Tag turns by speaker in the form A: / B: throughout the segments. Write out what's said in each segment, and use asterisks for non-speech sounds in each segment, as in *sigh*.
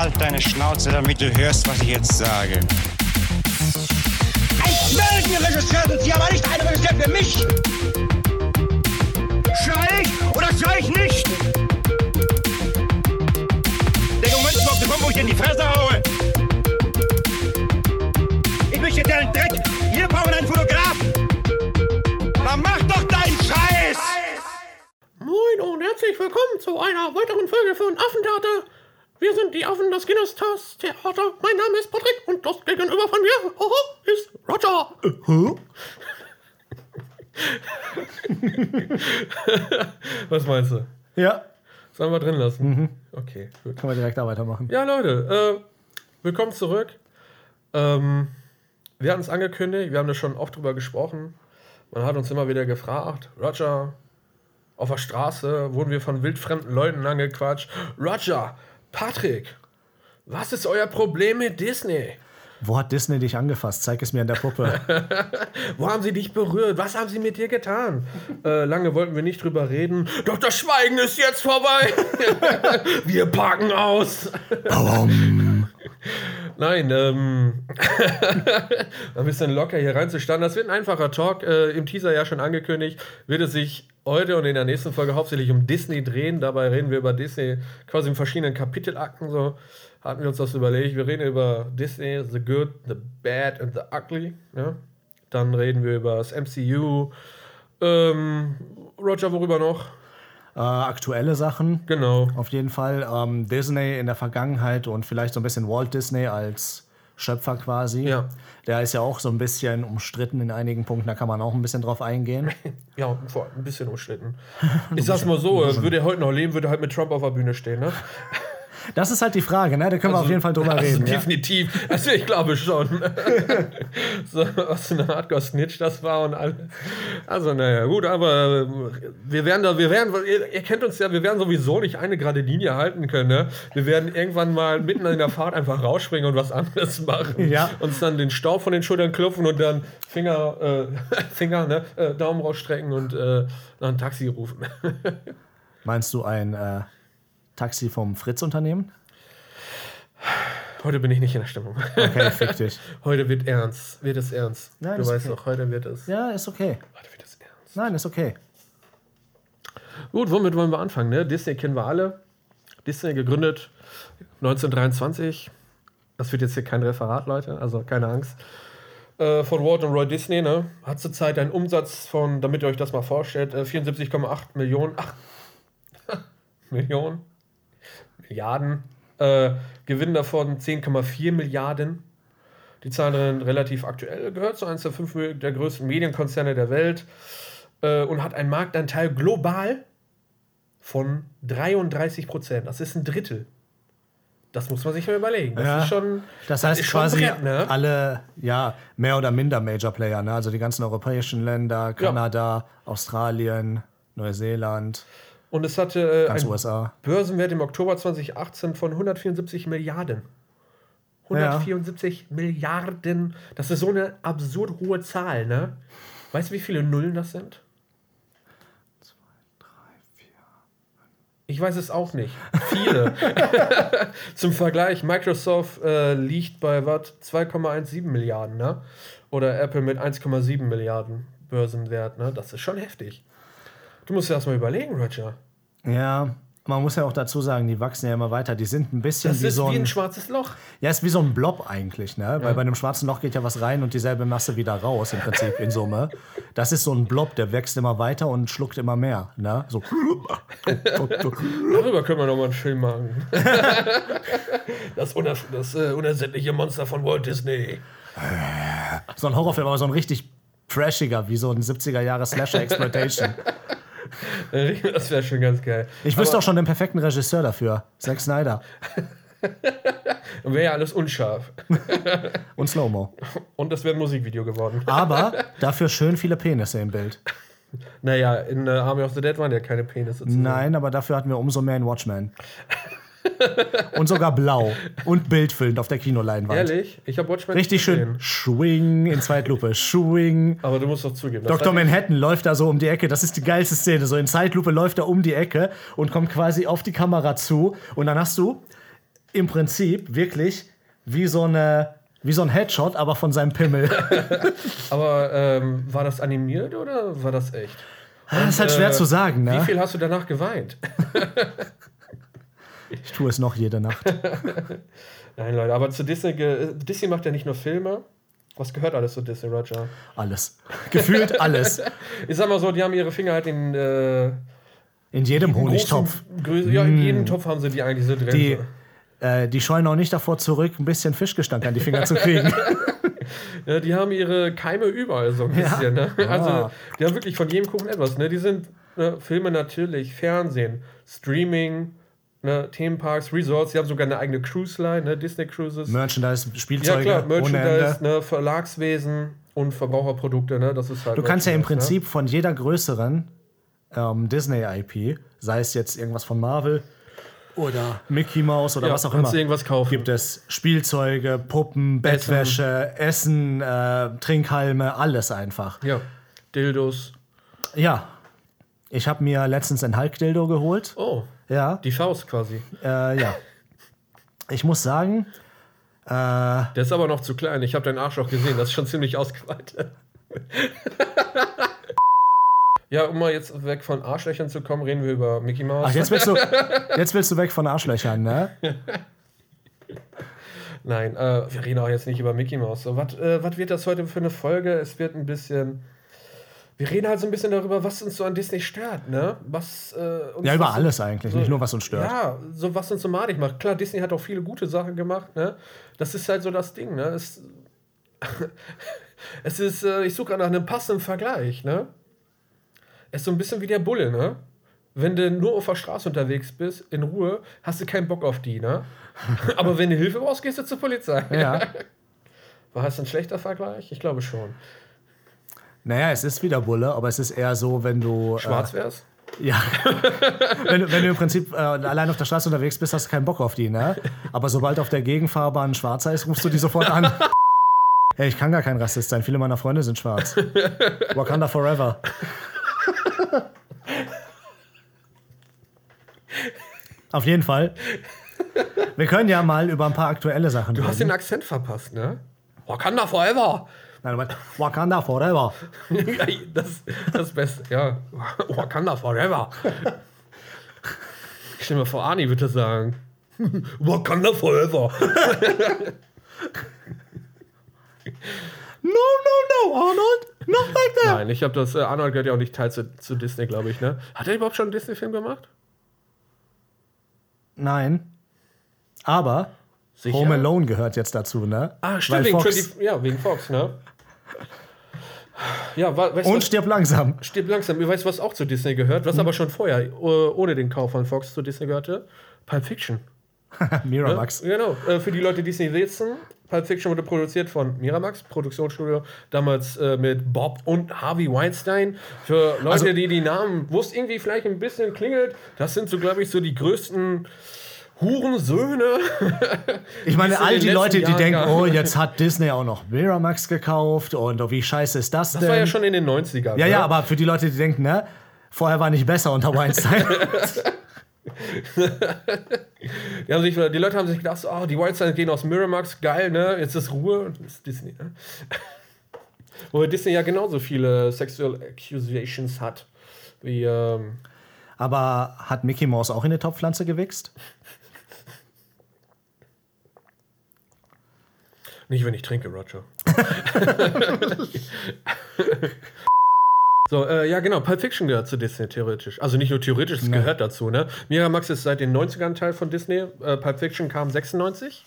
A: Halt deine Schnauze, damit du hörst, was ich jetzt sage.
B: Ein Meldenregisseur sind Sie, aber nicht ein Regisseur für mich! Schrei ich oder schrei ich nicht? Der Moment ist auf den Punkt, wo ich in die Fresse haue! Ich möchte deinen Dreck! Wir brauchen einen Fotografen! Dann mach doch deinen Scheiß!
C: Moin und herzlich willkommen zu einer weiteren Folge von Affentheater. Wir sind die Affen des Kinostas Theater. Mein Name ist Patrick und das gegenüber von mir oho, ist Roger. *laughs* Was meinst du?
D: Ja,
C: Sollen wir drin lassen? Okay, gut.
D: können wir direkt da weitermachen.
C: Ja, Leute, äh, willkommen zurück. Ähm, wir hatten es angekündigt, wir haben da schon oft drüber gesprochen. Man hat uns immer wieder gefragt, Roger, auf der Straße wurden wir von wildfremden Leuten angequatscht. Roger, Patrick, was ist euer Problem mit Disney?
D: Wo hat Disney dich angefasst? Zeig es mir an der Puppe. *laughs*
C: Wo haben sie dich berührt? Was haben sie mit dir getan? äh, lange wollten wir nicht drüber reden. Doch das Schweigen ist jetzt vorbei. *laughs* wir packen aus. Nein, ähm, *laughs* ein bisschen locker hier reinzustarten. Das wird ein einfacher Talk. Äh, Im Teaser ja schon angekündigt, wird es sich heute und in der nächsten Folge hauptsächlich um Disney drehen. Dabei reden wir über Disney quasi in verschiedenen Kapitelakten. So hatten wir uns das überlegt. Wir reden über Disney, The Good, The Bad and The Ugly. Ja? Dann reden wir über das MCU. Ähm, Roger, worüber noch?
D: Äh, aktuelle Sachen,
C: Genau.
D: auf jeden Fall. Ähm, Disney in der Vergangenheit und vielleicht so ein bisschen Walt Disney als Schöpfer quasi.
C: Ja.
D: Der ist ja auch so ein bisschen umstritten in einigen Punkten, da kann man auch ein bisschen drauf eingehen. *laughs*
C: Ja, ein bisschen umstritten. *laughs* Ich sag's mal so, äh, würde er heute noch leben, würde er halt mit Trump auf der Bühne stehen, ne? *laughs*
D: Das ist halt die Frage, ne? Da können wir auf jeden Fall drüber
C: also
D: reden. Ja.
C: definitiv. Also ich glaube schon. *laughs* so, was für eine Hardcore-Snitch das war und alles. Also, naja, gut, aber wir werden da, wir werden, ihr, ihr kennt uns ja, wir werden sowieso nicht eine gerade Linie halten können, ne? Wir werden irgendwann mal mitten in der Fahrt einfach rausspringen und was anderes machen.
D: Ja.
C: Uns dann den Staub von den Schultern klopfen und dann Finger, äh, *laughs* Finger, ne? Äh, Daumen rausstrecken und äh, dann ein Taxi rufen. *laughs*
D: Meinst du ein äh, Taxi vom Fritz-Unternehmen?
C: Heute bin ich nicht in der Stimmung.
D: Okay, fick dich. *laughs*
C: Heute wird ernst. Wird es ernst.
D: Nein,
C: du weißt
D: okay.
C: doch, heute wird es.
D: Ja, ist okay.
C: Heute wird es ernst.
D: Nein, ist okay.
C: Gut, womit wollen wir anfangen? Ne? Disney kennen wir alle. Disney gegründet 1923. Das wird jetzt hier kein Referat, Leute, also keine Angst. Äh, von Walt und Roy Disney, ne? Hat zurzeit einen Umsatz von, damit ihr euch das mal vorstellt, äh, 74,8 Millionen. Ach, *laughs* Millionen. Milliarden. Äh, Gewinn davon 10,4 Milliarden. Die Zahlen sind relativ aktuell, gehört zu eines der fünf der größten Medienkonzerne der Welt äh, und hat einen Marktanteil global von 33 Prozent. Das ist ein Drittel. Das muss man sich mal überlegen. Das
D: Ja.
C: ist schon.
D: Das heißt
C: schon
D: quasi
C: Brett, ne?
D: alle, ja, mehr oder minder Major Player, ne? Also die ganzen europäischen Länder, Kanada, Australien, Neuseeland,
C: Und es hatte äh, einen
D: USA.
C: Börsenwert im Oktober 2018 von 174 Milliarden. 174 Milliarden. Das ist so eine absurd hohe Zahl, ne? Weißt du, wie viele Nullen das sind? Ich weiß es auch nicht. Viele. *laughs* Zum Vergleich, Microsoft äh, liegt bei was? 2,17 Milliarden, ne? Oder Apple mit 1,7 Milliarden Börsenwert, ne? Das ist schon heftig. Du musst dir das mal überlegen, Roger.
D: Ja, man muss ja auch dazu sagen, die wachsen ja immer weiter. Die sind ein bisschen
C: Das
D: wie
C: ist
D: so
C: wie
D: ein,
C: ein schwarzes Loch.
D: ja, ist wie so ein Blob eigentlich, ne? Weil bei einem schwarzen Loch geht ja was rein und dieselbe Masse wieder raus, im Prinzip in Summe. Das ist so ein Blob, der wächst immer weiter und schluckt immer mehr, ne? So.
C: Darüber können wir noch mal einen Film machen. *laughs* das uner das äh, unersättliche Monster von Walt Disney.
D: So ein Horrorfilm, aber so ein richtig trashiger, wie so ein 70er Jahre Slasher Exploitation. *laughs*
C: Das wäre schon ganz geil.
D: Ich wüsste auch schon den perfekten Regisseur dafür. Zack Snyder. *laughs*
C: Wäre ja alles unscharf. *laughs*
D: Und Slow-Mo.
C: Und das wäre ein Musikvideo geworden.
D: Aber dafür schön viele Penisse im Bild.
C: Naja, in äh, Army of the Dead waren ja keine Penisse zu sehen.
D: Nein, aber dafür hatten wir umso mehr in Watchmen. Und sogar blau. Und bildfüllend auf der Kinoleinwand.
C: Ehrlich? Ich habe Watchmen
D: Richtig schön. Schwing in Zeitlupe. Schwing.
C: Aber du musst doch zugeben.
D: Dr.
C: hat-
D: Manhattan läuft da so um die Ecke. Das ist die geilste Szene. So in Zeitlupe läuft er um die Ecke und kommt quasi auf die Kamera zu. Und dann hast du im Prinzip wirklich wie so eine wie so ein Headshot, aber von seinem Pimmel. *laughs*
C: Aber ähm, war das animiert oder war das echt?
D: das ist halt schwer
C: äh,
D: zu sagen,
C: Wie
D: ne?
C: viel hast du danach geweint? *laughs*
D: Ich tue es noch jede Nacht. *laughs*
C: Nein, Leute, aber zu Disney, Disney macht ja nicht nur Filme. Was gehört alles zu Disney, Roger?
D: Alles. Gefühlt alles. *laughs*
C: Ich sag mal so, die haben ihre Finger halt in äh,
D: In jedem Honigtopf.
C: großen. Ja, in jedem Topf haben sie die eigentlich so drin.
D: Die, äh, die scheuen auch nicht davor zurück, ein bisschen Fischgestank an die Finger zu kriegen. *laughs*
C: Ja, die haben ihre Keime überall so ein bisschen. Ne? Also, die haben wirklich von jedem Kuchen etwas. Ne? Die sind ne, Filme natürlich, Fernsehen, Streaming, ne, Themenparks, Resorts. Die haben sogar eine eigene Cruise-Line, ne? Disney Cruises.
D: Merchandise,
C: ja,
D: Spielzeuge,
C: klar,
D: ohne
C: Merchandise, ne, Verlagswesen und Verbraucherprodukte. Ne? Das ist halt
D: Du kannst ja im
C: Merchandise,
D: Prinzip von jeder größeren ähm, Disney-IP, sei es jetzt irgendwas von Marvel oder Mickey Mouse oder
C: Ne? Ja,
D: was auch immer,
C: irgendwas kaufen.
D: gibt es Spielzeuge, Puppen, Bettwäsche, Essen, äh, Trinkhalme, alles einfach.
C: Ja, Dildos.
D: Ja, ich habe mir letztens ein Hulk-Dildo geholt.
C: Oh,
D: Ja,
C: die Faust quasi.
D: äh, ja. Ich muss sagen, äh,
C: Der ist aber noch zu klein. Ich habe deinen Arsch auch gesehen. Das ist schon ziemlich ausgeweitet. *laughs* ja, um mal jetzt weg von Arschlöchern zu kommen, reden wir über Mickey Mouse.
D: ach, jetzt willst du, *laughs* jetzt willst du weg von Arschlöchern, ne? *laughs*
C: Nein, äh, wir reden auch jetzt nicht über Mickey Mouse. So, was äh, was wird das heute für eine Folge? Es wird ein bisschen. Wir reden halt so ein bisschen darüber, was uns so an Disney stört, ne? Was, äh, uns
D: Ja, über alles eigentlich, nicht nur was uns stört.
C: Ja, so was uns so madig macht. Klar, Disney hat auch viele gute Sachen gemacht, ne? Das ist halt so das Ding, ne? Es, *laughs* es ist, äh, ich suche nach einem passenden Vergleich, ne? Es ist so ein bisschen wie der Bulle, ne? Wenn du nur auf der Straße unterwegs bist, in Ruhe, hast du keinen Bock auf die, ne? *laughs* Aber wenn du Hilfe brauchst, gehst du zur Polizei.
D: Ja. *laughs*
C: War das ein schlechter Vergleich? Ich glaube schon.
D: Naja, es ist wieder Bulle, aber es ist eher so, wenn du.
C: Schwarz wär's?
D: Äh, ja. *laughs* wenn, du- wenn du im Prinzip äh, allein auf der Straße unterwegs bist, hast du keinen Bock auf die, ne? Aber sobald auf der Gegenfahrbahn schwarzer ist, rufst du die sofort an. *laughs* Hey, ich kann gar kein Rassist sein. Viele meiner Freunde sind schwarz. Wakanda forever. *laughs* Auf jeden Fall. Wir können ja mal über ein paar aktuelle Sachen
C: Du hast
D: reden.
C: den Akzent verpasst, ne? Wakanda forever!
D: Nein, du meinst, Wakanda forever. *laughs*
C: Das, das Beste, ja. Wakanda forever. Ich stell mir vor, Arnie würde sagen. *laughs* Wakanda forever.
D: No, no, no, Arnold. Not like that.
C: Nein, ich habe das, äh, Arnold gehört ja auch nicht teil zu, zu Disney, glaube ich, ne? Hat er überhaupt schon einen Disney-Film gemacht?
D: Nein. Aber
C: Sicher?
D: Home Alone gehört jetzt dazu, ne?
C: Ah, stimmt,
D: Weil
C: wegen,
D: Fox
C: 20 ja, wegen Fox, ne? Ja, weißt
D: und
C: was,
D: stirb langsam.
C: stirb langsam. Ihr weißt, was auch zu Disney gehört, was aber schon vorher, äh, ohne den Kauf von Fox zu Disney gehörte? Pulp Fiction. *laughs*
D: Miramax.
C: Genau, äh, für die Leute, die es nicht wissen, Pulp Fiction wurde produziert von Miramax, Produktionsstudio, damals äh, mit Bob und Harvey Weinstein. Für Leute,
D: Also-
C: die die Namen, es irgendwie vielleicht ein bisschen klingelt, das sind so, glaube ich, so die größten Hurensöhne. *laughs*
D: Ich meine, all die Leute, die
C: letzten
D: denken,
C: Jahren
D: oh, jetzt hat Disney auch noch Miramax gekauft und oh, wie scheiße ist das,
C: Das
D: denn?
C: war ja schon in den 90ern.
D: ja,
C: ne?
D: ja, aber für die Leute, die denken, ne? Vorher war nicht besser unter Weinstein. *laughs*
C: Die, haben sich, die Leute haben sich gedacht, so, oh, die Weinsteins gehen aus Miramax, geil, ne? Jetzt ist Ruhe und das ist Disney, ne? *laughs* Wo Disney ja genauso viele Sexual Accusations hat. Wie, ähm,
D: aber hat Mickey Mouse auch in eine Topfpflanze gewichst?
C: Nicht, wenn ich trinke, Roger. *laughs* so, äh, ja, genau. Pulp Fiction gehört zu Disney theoretisch. Also nicht nur theoretisch, es gehört dazu, ne? Miramax ist seit den 90ern Teil von Disney. Äh, Pulp Fiction kam 96.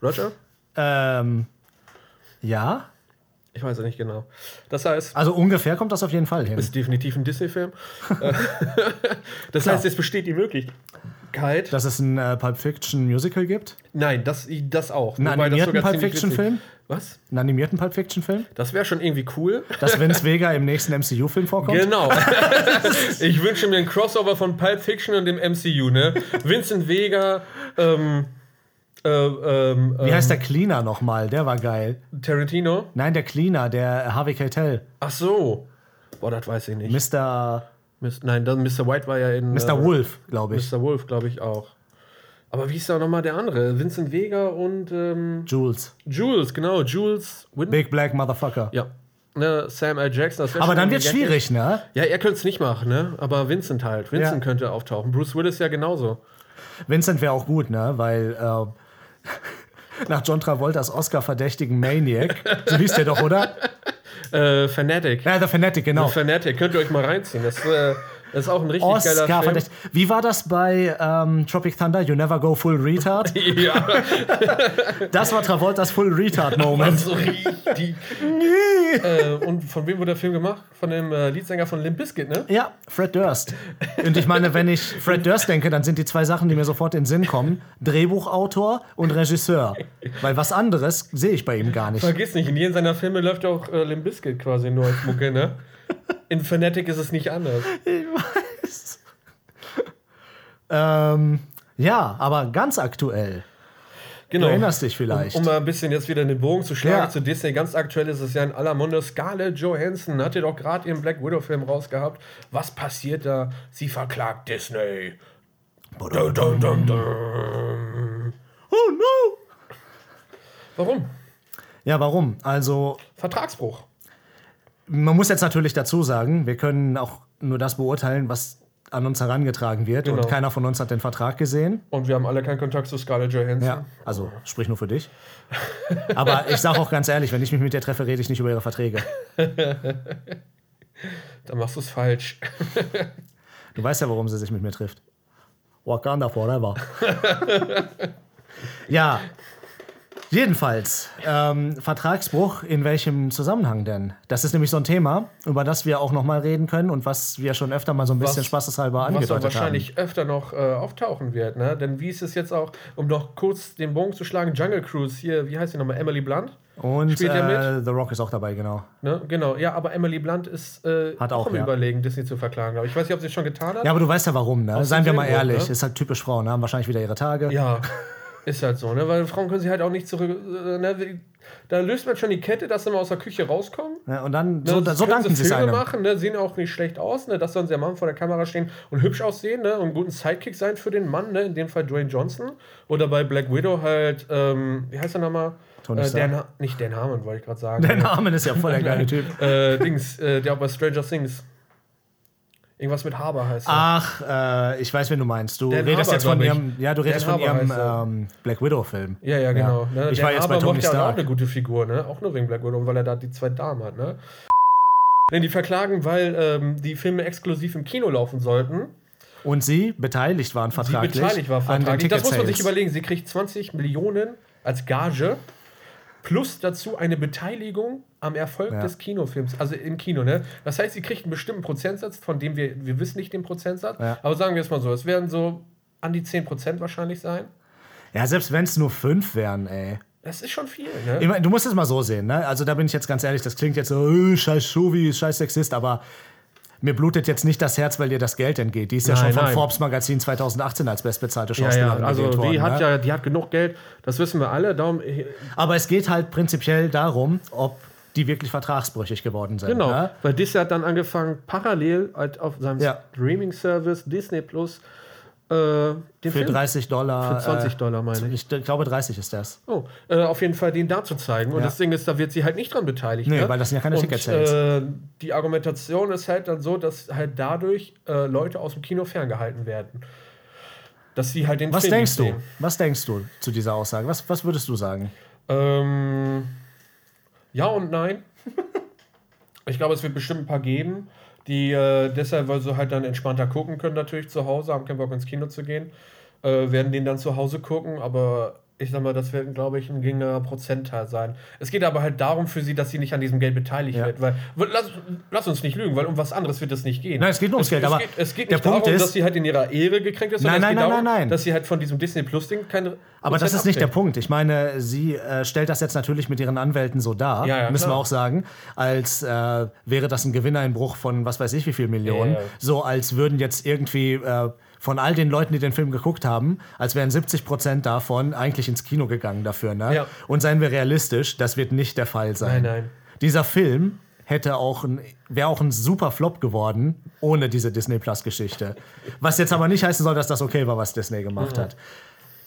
C: Roger?
D: Ähm, ja.
C: Ich weiß es nicht genau. Das heißt,
D: Also ungefähr kommt das auf jeden Fall hin.
C: ist definitiv ein Disney-Film. *laughs* Äh, *laughs* das heißt, es besteht die Möglichkeit.
D: Dass es ein äh, Pulp Fiction Musical gibt?
C: Nein, das, das auch.
D: Einen
C: das
D: animierten Pulp Fiction Film?
C: Was?
D: Einen animierten Pulp Fiction Film?
C: Das wäre schon irgendwie cool.
D: Dass Vince Vega im nächsten MCU-Film vorkommt?
C: Genau. *laughs* ich wünsche mir ein Crossover von Pulp Fiction und dem MCU, ne? Vincent Vega, ähm, äh, ähm,
D: Wie heißt der Cleaner nochmal? Der war geil.
C: Tarantino.
D: Nein, der Cleaner, der Harvey Keitel.
C: Ach so. Boah, das weiß ich nicht.
D: Mr.
C: Mis- Nein, dann Mr. White war ja in.
D: Mr.
C: äh,
D: Wolf, glaube ich.
C: Mr. Wolf, glaube ich auch. Aber wie ist da nochmal der andere? Vincent Vega und ähm,
D: Jules.
C: Jules, genau, Jules Win
D: Big Black Motherfucker.
C: Ja. Ne, Sam L. Jackson.
D: Aber dann wird schwierig, ne?
C: Ja, er könnte es nicht machen, ne? Aber Vincent halt. Vincent
D: Ja.
C: könnte auftauchen. Bruce Willis ja genauso.
D: Vincent wäre auch gut, ne? Weil äh, *laughs* nach John Travoltas Oscar-verdächtigen Maniac, so hieß der doch, oder?
C: Äh, Fanatic.
D: Ja, The Fanatic, genau.
C: Fanatic, könnt ihr euch mal reinziehen. Das, äh, das ist auch ein richtig geiler
D: Oscar
C: Film.
D: verdächtig. Wie war das bei ähm, Tropic Thunder? You never go full retard? *laughs*
C: Ja,
D: Das war Travoltas full retard Moment.
C: so richtig. äh, und von wem wurde der Film gemacht? Von dem äh, Leadsänger von Limp Bizkit, ne?
D: Ja, Fred Durst. Und ich meine, wenn ich Fred Durst denke, dann sind die zwei Sachen, die mir sofort in den Sinn kommen: Drehbuchautor und Regisseur. Weil was anderes sehe ich bei ihm gar nicht.
C: Vergiss nicht, in jedem seiner Filme läuft auch äh, Limp Bizkit quasi nur als Mucke, ne? In Fanatic ist es nicht anders. *laughs*
D: Ähm, ja, aber ganz aktuell.
C: Genau.
D: Du erinnerst dich vielleicht.
C: Um, um mal ein bisschen jetzt wieder den Bogen zu schlagen
D: Ja.
C: zu Disney. Ganz aktuell ist es ja in aller Munde. Scarlett Johansson hat ja doch gerade ihren Black Widow-Film rausgehabt. Was passiert da? Sie verklagt Disney. Dun, dun, dun.
D: Oh no!
C: Warum?
D: Ja, warum? Also,
C: Vertragsbruch.
D: Man muss jetzt natürlich dazu sagen, wir können auch nur das beurteilen, was an uns herangetragen wird.
C: Genau.
D: Und keiner von uns hat den Vertrag gesehen.
C: Und wir haben alle keinen Kontakt zu Scarlett Johansson.
D: Ja, also sprich nur für dich. Aber ich sage auch ganz ehrlich, wenn ich mich mit dir treffe, rede ich nicht über ihre Verträge. *laughs*
C: Dann machst du es falsch.
D: Du weißt ja, warum sie sich mit mir trifft. Wakanda forever. *laughs* ja, jedenfalls, ähm, Vertragsbruch, in welchem Zusammenhang denn? Das ist nämlich so ein Thema, über das wir auch noch mal reden können und was wir schon öfter mal so ein bisschen
C: Was-
D: spaßeshalber
C: Was auch
D: angedeutet haben.
C: wahrscheinlich öfter noch äh, auftauchen wird, ne? Denn wie ist es jetzt auch, um noch kurz den Bogen zu schlagen, Jungle Cruise hier, wie heißt die nochmal? Emily Blunt?
D: Und äh, The Rock ist auch dabei, genau.
C: Ne? Genau, ja, aber Emily Blunt ist äh,
D: Hat auch,
C: im
D: ja.
C: Überlegen, Disney zu verklagen. glaube ich. Ich weiß nicht, ob sie es schon getan hat.
D: Ja, aber du weißt ja warum, ne? Seien wir mal ehrlich,
C: ne?
D: ist halt typisch Frauen, haben wahrscheinlich wieder ihre Tage.
C: Ja, *laughs* ist halt so, ne? Weil Frauen können sie halt auch nicht zurück. Äh, ne? wie- Da löst man schon die Kette, dass sie mal aus der Küche rauskommen.
D: Ja, und dann,
C: Ne?
D: so,
C: Das
D: so danken sie
C: Filme
D: einem.
C: machen, ne? sehen auch nicht schlecht aus, ne? das sollen sie am Mann vor der Kamera stehen und hübsch aussehen ne? und einen guten Sidekick sein für den Mann, ne? in dem Fall Dwayne Johnson. Oder bei Black Widow halt, ähm, wie heißt er nochmal?
D: Tony
C: Äh. Dan, nicht Dan Harmon, wollte ich gerade sagen.
D: Der Name ist ja voll der *laughs* geile Typ.
C: äh, Dings, äh, der auch bei Stranger Things. Irgendwas mit Haber heißt er.
D: Ach, äh, ich weiß, wen du meinst. Du
C: Dan
D: redest
C: Harbour,
D: jetzt von ihrem, ja, du redest
C: Dan
D: von ihrem ähm, Black Widow-Film.
C: Ja, ja, genau. Ne?
D: Ich
C: Der
D: war jetzt bei
C: Haber
D: Tony
C: macht ja auch
D: Stark.
C: eine gute Figur, ne? Auch nur wegen Black Widow, weil er da die zwei Damen hat, ne? Denn die verklagen, weil ähm, die Filme exklusiv im Kino laufen sollten.
D: Und sie beteiligt waren
C: Sie
D: vertraglich.
C: beteiligt war vertraglich. Das muss man sich überlegen. Sie kriegt 20 Millionen als Gage plus dazu eine Beteiligung am Erfolg
D: Ja.
C: des Kinofilms, also im Kino, ne? Das heißt, sie kriegt einen bestimmten Prozentsatz, von dem wir, wir wissen nicht den Prozentsatz,
D: Ja.
C: aber sagen wir es mal so, es werden so an die 10% wahrscheinlich sein.
D: Ja, selbst wenn es nur fünf wären, ey.
C: Das ist schon viel, ne?
D: Ich mein, du musst es mal so sehen, ne? Also da bin ich jetzt ganz ehrlich, das klingt jetzt so, äh, scheiß Chauvi, scheiß Sexist, aber mir blutet jetzt nicht das Herz, weil dir das Geld entgeht. Die ist ja
C: Nein,
D: schon vom
C: nein.
D: Forbes Magazin 2018 als bestbezahlte
C: Ja, ja,
D: Schauspielerin
C: also
D: gewählt worden.
C: die hat
D: ne?
C: ja, die hat genug Geld, das wissen wir alle. Darum,
D: Aber es geht halt prinzipiell darum, ob die wirklich vertragsbrüchig geworden sind.
C: genau,
D: Ne?
C: weil Disney hat dann angefangen, parallel halt auf seinem
D: Ja.
C: Streaming-Service Disney Plus äh,
D: Für
C: Film
D: 30 Dollar.
C: Für 20
D: äh,
C: Dollar, meine ich.
D: Ich glaube, 30 ist das.
C: Oh, äh, auf jeden Fall den da zu zeigen. Und
D: Ja.
C: das Ding ist, da wird sie halt nicht dran beteiligt.
D: Nee,
C: ne?
D: weil das sind ja keine
C: Und,
D: Ticket-Sales.
C: Äh, die Argumentation ist halt dann so, dass halt dadurch äh, Leute aus dem Kino ferngehalten werden. Dass sie halt den
D: Was
C: Film
D: denkst du? Was denkst du zu dieser Aussage? Was, was würdest du sagen?
C: Ähm, ja und nein. ich glaube, es wird bestimmt ein paar geben, die äh, deshalb, weil sie halt dann entspannter gucken können, natürlich zu Hause, haben keinen Bock ins Kino zu gehen, äh, werden den dann zu Hause gucken, aber ich sag mal, das wird, glaube ich, ein geringerer Prozentteil sein. Es geht aber halt darum für sie, dass sie nicht an diesem Geld beteiligt
D: Ja.
C: wird, weil, lass, lass uns nicht lügen, weil um was anderes wird es nicht gehen.
D: Nein, es geht nur ums
C: es,
D: Geld,
C: es
D: aber
C: geht, es geht
D: der
C: nicht
D: Punkt
C: darum,
D: ist-
C: dass sie halt in ihrer Ehre gekränkt ist,
D: Nein,
C: sondern es
D: nein,
C: geht
D: nein,
C: darum,
D: nein, nein.
C: dass sie halt von diesem Disney Plus Ding keine
D: Aber das ist nicht der. Punkt. Ich meine, sie äh, stellt das jetzt natürlich mit ihren Anwälten so dar,
C: Ja, ja,
D: müssen wir
C: klar.
D: auch sagen, als äh, wäre das ein Gewinneinbruch von was weiß ich wie viel Millionen. So als würden jetzt irgendwie äh, von all den Leuten, die den Film geguckt haben, als wären 70 Prozent davon eigentlich ins Kino gegangen dafür. Ne?
C: Ja.
D: Und seien wir realistisch, das wird nicht der Fall sein.
C: Nein, nein.
D: Dieser Film hätte auch ein, wäre auch ein super Flop geworden ohne diese Disney Plus Geschichte. Was jetzt aber nicht heißen soll, dass das okay war, was Disney gemacht
C: Mhm.
D: hat.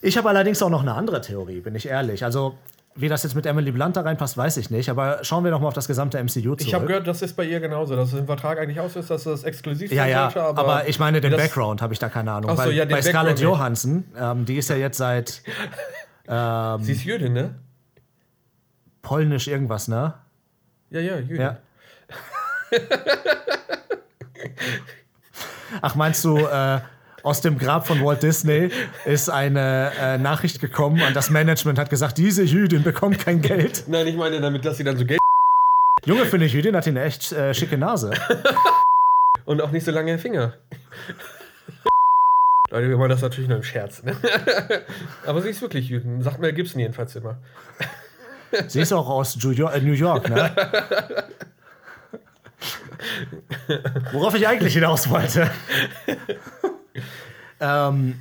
D: Ich habe allerdings auch noch eine andere Theorie, bin ich ehrlich. Also, wie das jetzt mit Emily Blunt da reinpasst, weiß ich nicht. Aber schauen wir doch mal auf das gesamte MCU zurück.
C: Ich habe gehört, das ist bei ihr genauso, dass es im Vertrag eigentlich aus ist, dass das exklusiv
D: ja,
C: sein
D: ja,
C: sollte,
D: aber, ich meine den Background, habe ich da keine Ahnung.
C: So,
D: Weil
C: ja, den
D: bei Scarlett. Johansson, ähm, die ist ja jetzt seit *laughs*
C: Sie ist Jüdin, ne?
D: polnisch irgendwas, ne?
C: Ja, ja, Jüdin.
D: Ja. *laughs* Ach, meinst du, äh, aus dem Grab von Walt Disney ist eine äh, Nachricht gekommen und das Management hat gesagt, diese Jüdin bekommt kein Geld.
C: Nein, ich meine damit, dass sie dann so Geld
D: Junge, für eine Jüdin hat eine echt äh, schicke Nase. *laughs*
C: und auch nicht so lange Finger. *laughs* Leute, wir machen das natürlich nur im Scherz. Ne? *laughs* aber sie ist wirklich Jüdin. Sagt Mel Gibson jedenfalls immer.
D: Sie ist auch aus äh, New York, ne? Worauf ich eigentlich hinaus wollte. Ähm,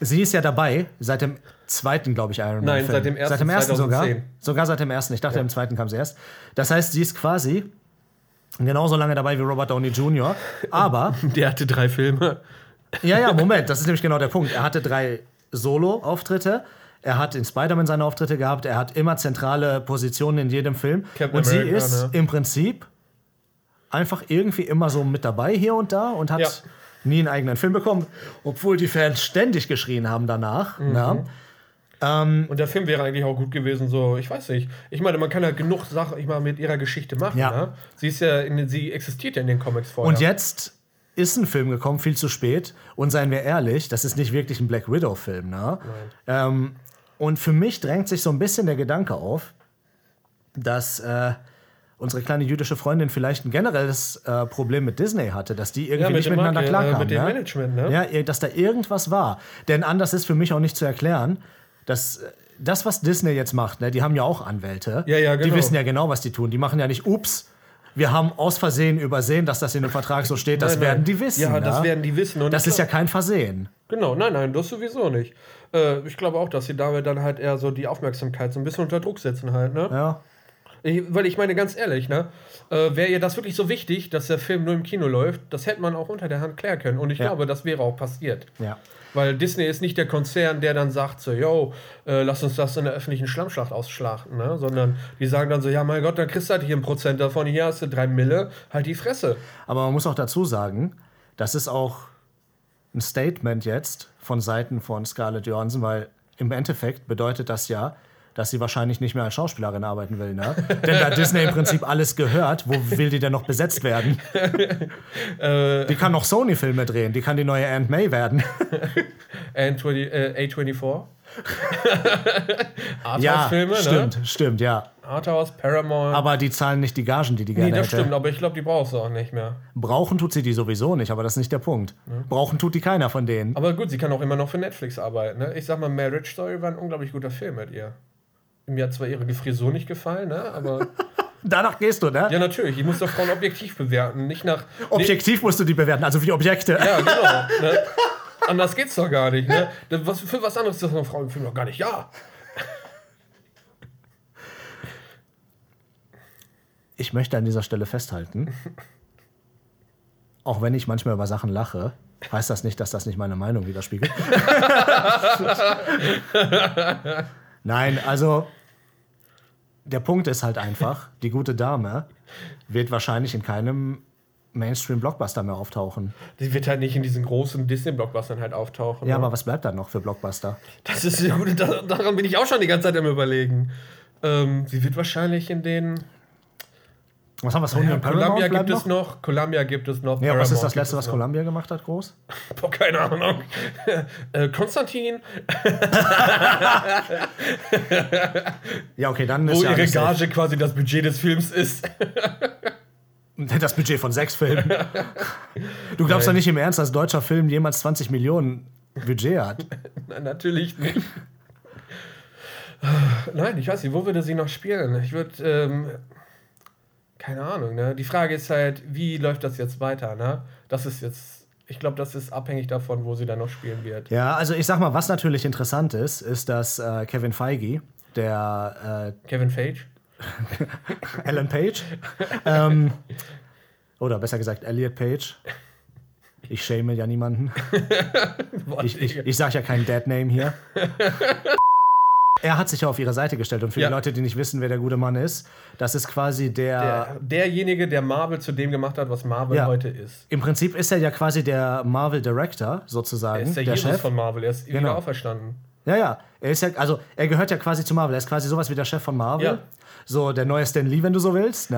D: sie ist ja dabei, seit dem zweiten, glaube ich, Iron Man.
C: Nein,
D: Film.
C: seit dem ersten
D: Seit dem ersten sogar.
C: 2010.
D: Sogar seit dem ersten. Ich dachte, im zweiten kam sie erst. Das heißt, sie ist quasi genauso lange dabei wie Robert Downey Jr. *laughs* Aber
C: Der hatte drei Filme.
D: ja, ja, Moment, das ist nämlich genau der Punkt. Er hatte drei Solo-Auftritte. Er hat in Spider-Man seine Auftritte gehabt. Er hat immer zentrale Positionen in jedem Film.
C: Captain
D: und sie
C: America,
D: ist
C: ne?
D: im Prinzip einfach irgendwie immer so mit dabei hier und da und hat
C: Ja.
D: Nie einen eigenen Film bekommen, obwohl die Fans ständig geschrien haben danach.
C: Mhm.
D: Na?
C: Und der Film wäre eigentlich auch gut gewesen, so, ich weiß nicht. Ich meine, man kann ja genug Sachen ich mal, mit ihrer Geschichte machen.
D: Ja.
C: Ne? Sie ist ja, in, sie existiert ja in den Comics vorher.
D: Und jetzt ist ein Film gekommen, viel zu spät. Und seien wir ehrlich, das ist nicht wirklich ein Black Widow-Film. Ne? Ähm, und für mich drängt sich so ein bisschen der Gedanke auf, dass äh, unsere kleine jüdische Freundin vielleicht ein generelles äh, Problem mit Disney hatte, dass die irgendwie
C: Ja, mit
D: nicht miteinander
C: Marke-
D: klarkamen.
C: äh, mit dem
D: ne?
C: Management, ne?
D: Ja, dass da irgendwas war. Denn anders ist für mich auch nicht zu erklären, dass äh, das, was Disney jetzt macht, ne, die haben ja auch Anwälte.
C: Ja, ja,
D: Die
C: genau.
D: wissen ja genau, was die tun. Die machen ja nicht, ups, wir haben aus Versehen übersehen, dass das in dem Vertrag so steht. Das
C: Nein, nein.
D: werden die wissen.
C: Ja, das
D: ne?
C: werden die wissen. Und
D: Das ist ja kein Versehen.
C: Genau, nein, nein, das sowieso nicht. Äh, ich glaube auch, dass sie damit dann halt eher so die Aufmerksamkeit so ein bisschen unter Druck setzen halt, ne?
D: Ja.
C: Weil ich meine, ganz ehrlich, ne? Äh, Wäre ihr das wirklich so wichtig, dass der Film nur im Kino läuft, das hätte man auch unter der Hand klären können. Und ich
D: Ja.
C: glaube, das wäre auch passiert.
D: Ja.
C: Weil Disney ist nicht der Konzern, der dann sagt so, yo, äh, lass uns das in der öffentlichen Schlammschlacht ausschlachten, ne? Sondern die sagen dann so, ja, mein Gott, dann kriegst du halt hier ein Prozent davon, hier hast du drei Mille, halt die Fresse.
D: Aber man muss auch dazu sagen, das ist auch ein Statement jetzt von Seiten von Scarlett Johansson, weil im Endeffekt bedeutet das ja, dass sie wahrscheinlich nicht mehr als Schauspielerin arbeiten will. Ne? *laughs* Denn da Disney im Prinzip alles gehört, wo will die denn noch besetzt werden? *laughs* die kann noch Sony-Filme drehen, die kann die neue Aunt May werden. *laughs*
C: A20, äh, A24.
D: ja,
C: Arthouse-Filme,
D: stimmt,
C: ne?
D: stimmt, ja.
C: Arthouse, Paramount.
D: Aber die zahlen nicht die Gagen, die die
C: nee,
D: gerne
C: das
D: hätte.
C: stimmt, aber ich glaube, die brauchst du auch nicht mehr.
D: Brauchen tut sie die sowieso nicht, aber das ist nicht der Punkt. Brauchen tut die keiner von denen.
C: Aber gut, sie kann auch immer noch für Netflix arbeiten. Ne? Ich sag mal, Marriage Story war ein unglaublich guter Film mit ihr. Mir hat zwar ihre Frisur nicht gefallen, ne? aber *laughs*
D: Danach gehst du, ne?
C: ja, natürlich. Ich muss doch Frauen objektiv bewerten, nicht nach.
D: Objektiv musst du die bewerten, also wie Objekte.
C: Ja, genau. *laughs* Ne? Anders geht's doch gar nicht. Ne? Was, für was anderes ist das eine Frau im Film doch gar nicht. Ja.
D: Ich möchte an dieser Stelle festhalten, auch wenn ich manchmal über Sachen lache, heißt das nicht, dass das nicht meine Meinung widerspiegelt. *laughs* Nein, also der Punkt ist halt einfach, die gute Dame wird wahrscheinlich in keinem Mainstream-Blockbuster mehr auftauchen.
C: Die wird halt nicht in diesen großen Disney-Blockbustern halt auftauchen.
D: Ja,
C: ne?
D: aber was bleibt dann noch für Blockbuster?
C: Das ist ja gut, da, daran bin ich auch schon die ganze Zeit am überlegen. Ähm, sie wird wahrscheinlich in den.
D: Was haben wir? Sony
C: Ja,
D: und Paramount
C: Columbia gibt es noch. Columbia gibt es noch.
D: Ja, was ist
C: Paramount
D: das letzte, was
C: noch.
D: Columbia gemacht hat, groß? *laughs*
C: Boah, keine Ahnung. *laughs* äh, Konstantin, *laughs*
D: Ja, okay, dann ist
C: wo
D: ja
C: ihre
D: alles safe.
C: Gage quasi das Budget des Films ist.
D: Das Budget von sechs Filmen. Du glaubst doch nicht im Ernst, dass deutscher Film jemals 20 Millionen Budget hat.
C: Nein, natürlich nicht. Nein, ich weiß nicht, wo würde sie noch spielen? Ich würde, ähm, keine Ahnung, ne? Die Frage ist halt, wie läuft das jetzt weiter, ne? Das ist jetzt, ich glaube, das ist abhängig davon, wo sie dann noch spielen wird.
D: Ja, also ich sag mal, was natürlich interessant ist, ist, dass äh, Kevin Feige, der
C: Kevin Feige?
D: äh, *laughs* Alan Page, ähm, oder besser gesagt Elliot Page, Ich shame ja niemanden. *laughs* ich ich, ich sage ja keinen Dead Name hier. *laughs* Er hat sich ja auf ihre Seite gestellt und für
C: Ja.
D: die Leute, die nicht wissen, wer der gute Mann ist, das ist quasi der.
C: Der, derjenige, der Marvel zu dem gemacht hat, was Marvel
D: Ja.
C: heute ist.
D: Im Prinzip ist er ja quasi der Marvel Director sozusagen,
C: Er ist der,
D: der
C: Jesus
D: Chef.
C: von Marvel. Er ist
D: Genau.
C: wieder auferstanden.
D: Ja, ja. Er ist ja, also er gehört ja quasi zu Marvel. Er ist quasi sowas wie der Chef von Marvel.
C: Ja.
D: So der neue Stan Lee, wenn du so willst. Ne?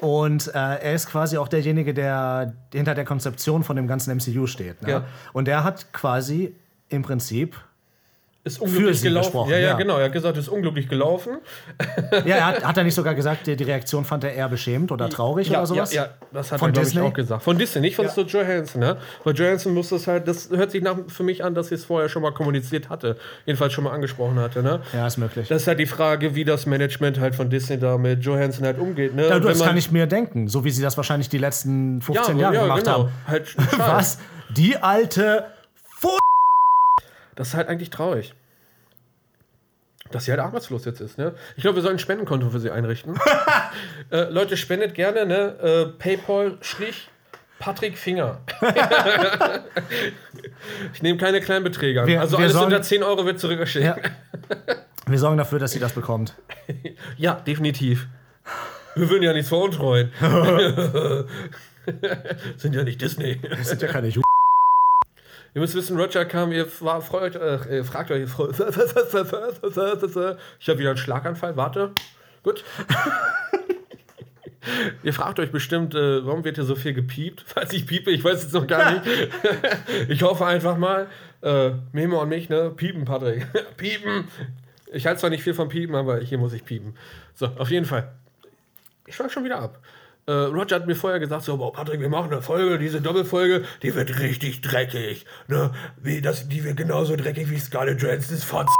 C: Ja.
D: Und äh, er ist quasi auch derjenige, der hinter der Konzeption von dem ganzen MCU steht. Ne?
C: Ja.
D: Und er hat quasi im Prinzip,
C: Ist unglücklich gelaufen. ja, ja,
D: ja.
C: genau. Er hat gesagt, ist unglücklich gelaufen.
D: ja, er hat, hat er nicht sogar gesagt, die, die Reaktion fand er eher beschämt oder traurig
C: ja,
D: oder sowas?
C: Ja, ja, das hat
D: Von
C: er, glaube ich, auch gesagt. Von Disney, nicht von
D: Ja.
C: Sir Johansson. Ne? Weil Johansson muss das halt, das hört sich nach, für mich an, dass sie es vorher schon mal kommuniziert hatte. Jedenfalls schon mal angesprochen hatte. Ne?
D: Ja, ist möglich.
C: Das ist halt die Frage, wie das Management halt von Disney da mit Johansson halt umgeht. Ne?
D: ja, du, das
C: man-
D: kann ich mir denken, so wie sie das wahrscheinlich die letzten 15
C: ja,
D: Jahre
C: ja,
D: gemacht
C: genau.
D: haben.
C: Halt. *laughs*
D: Was? Die alte
C: Das ist halt eigentlich traurig. Dass sie halt arbeitslos jetzt ist. Ne? Ich glaube, wir sollen ein Spendenkonto für sie einrichten. *laughs* äh, Leute, spendet gerne. Ne? Äh, Paypal Strich Patrick Finger. *laughs* ich nehme keine kleinen Beträge an.
D: Wir-
C: also
D: wir
C: alles
D: sollen-
C: unter 10 Euro wird zurückgeschickt.
D: Ja. Wir sorgen dafür, dass sie das bekommt. *laughs*
C: Ja, definitiv. Wir würden ja nichts veruntreuen. Sind ja nicht Disney.
D: Sind ja keine Ju
C: Ihr müsst wissen, Roger kam, ihr freut, äh, fragt euch, *laughs* ich habe wieder einen Schlaganfall, warte. Gut. *laughs* ihr fragt euch bestimmt, äh, warum wird hier so viel gepiept? *laughs* Falls ich piepe, ich weiß es noch gar nicht. ich hoffe einfach mal, äh, Memo und mich, ne? Piepen, Patrick. piepen. Ich halte zwar nicht viel von Piepen, aber hier muss ich piepen. So, auf jeden Fall. Ich schweife schon wieder ab. Äh, Roger hat mir vorher gesagt, so, boah, Patrick, wir machen eine Folge, diese Doppelfolge, die wird richtig dreckig. Ne? Wie, das, die wird genauso dreckig wie Scarlett Johansson's Fotz.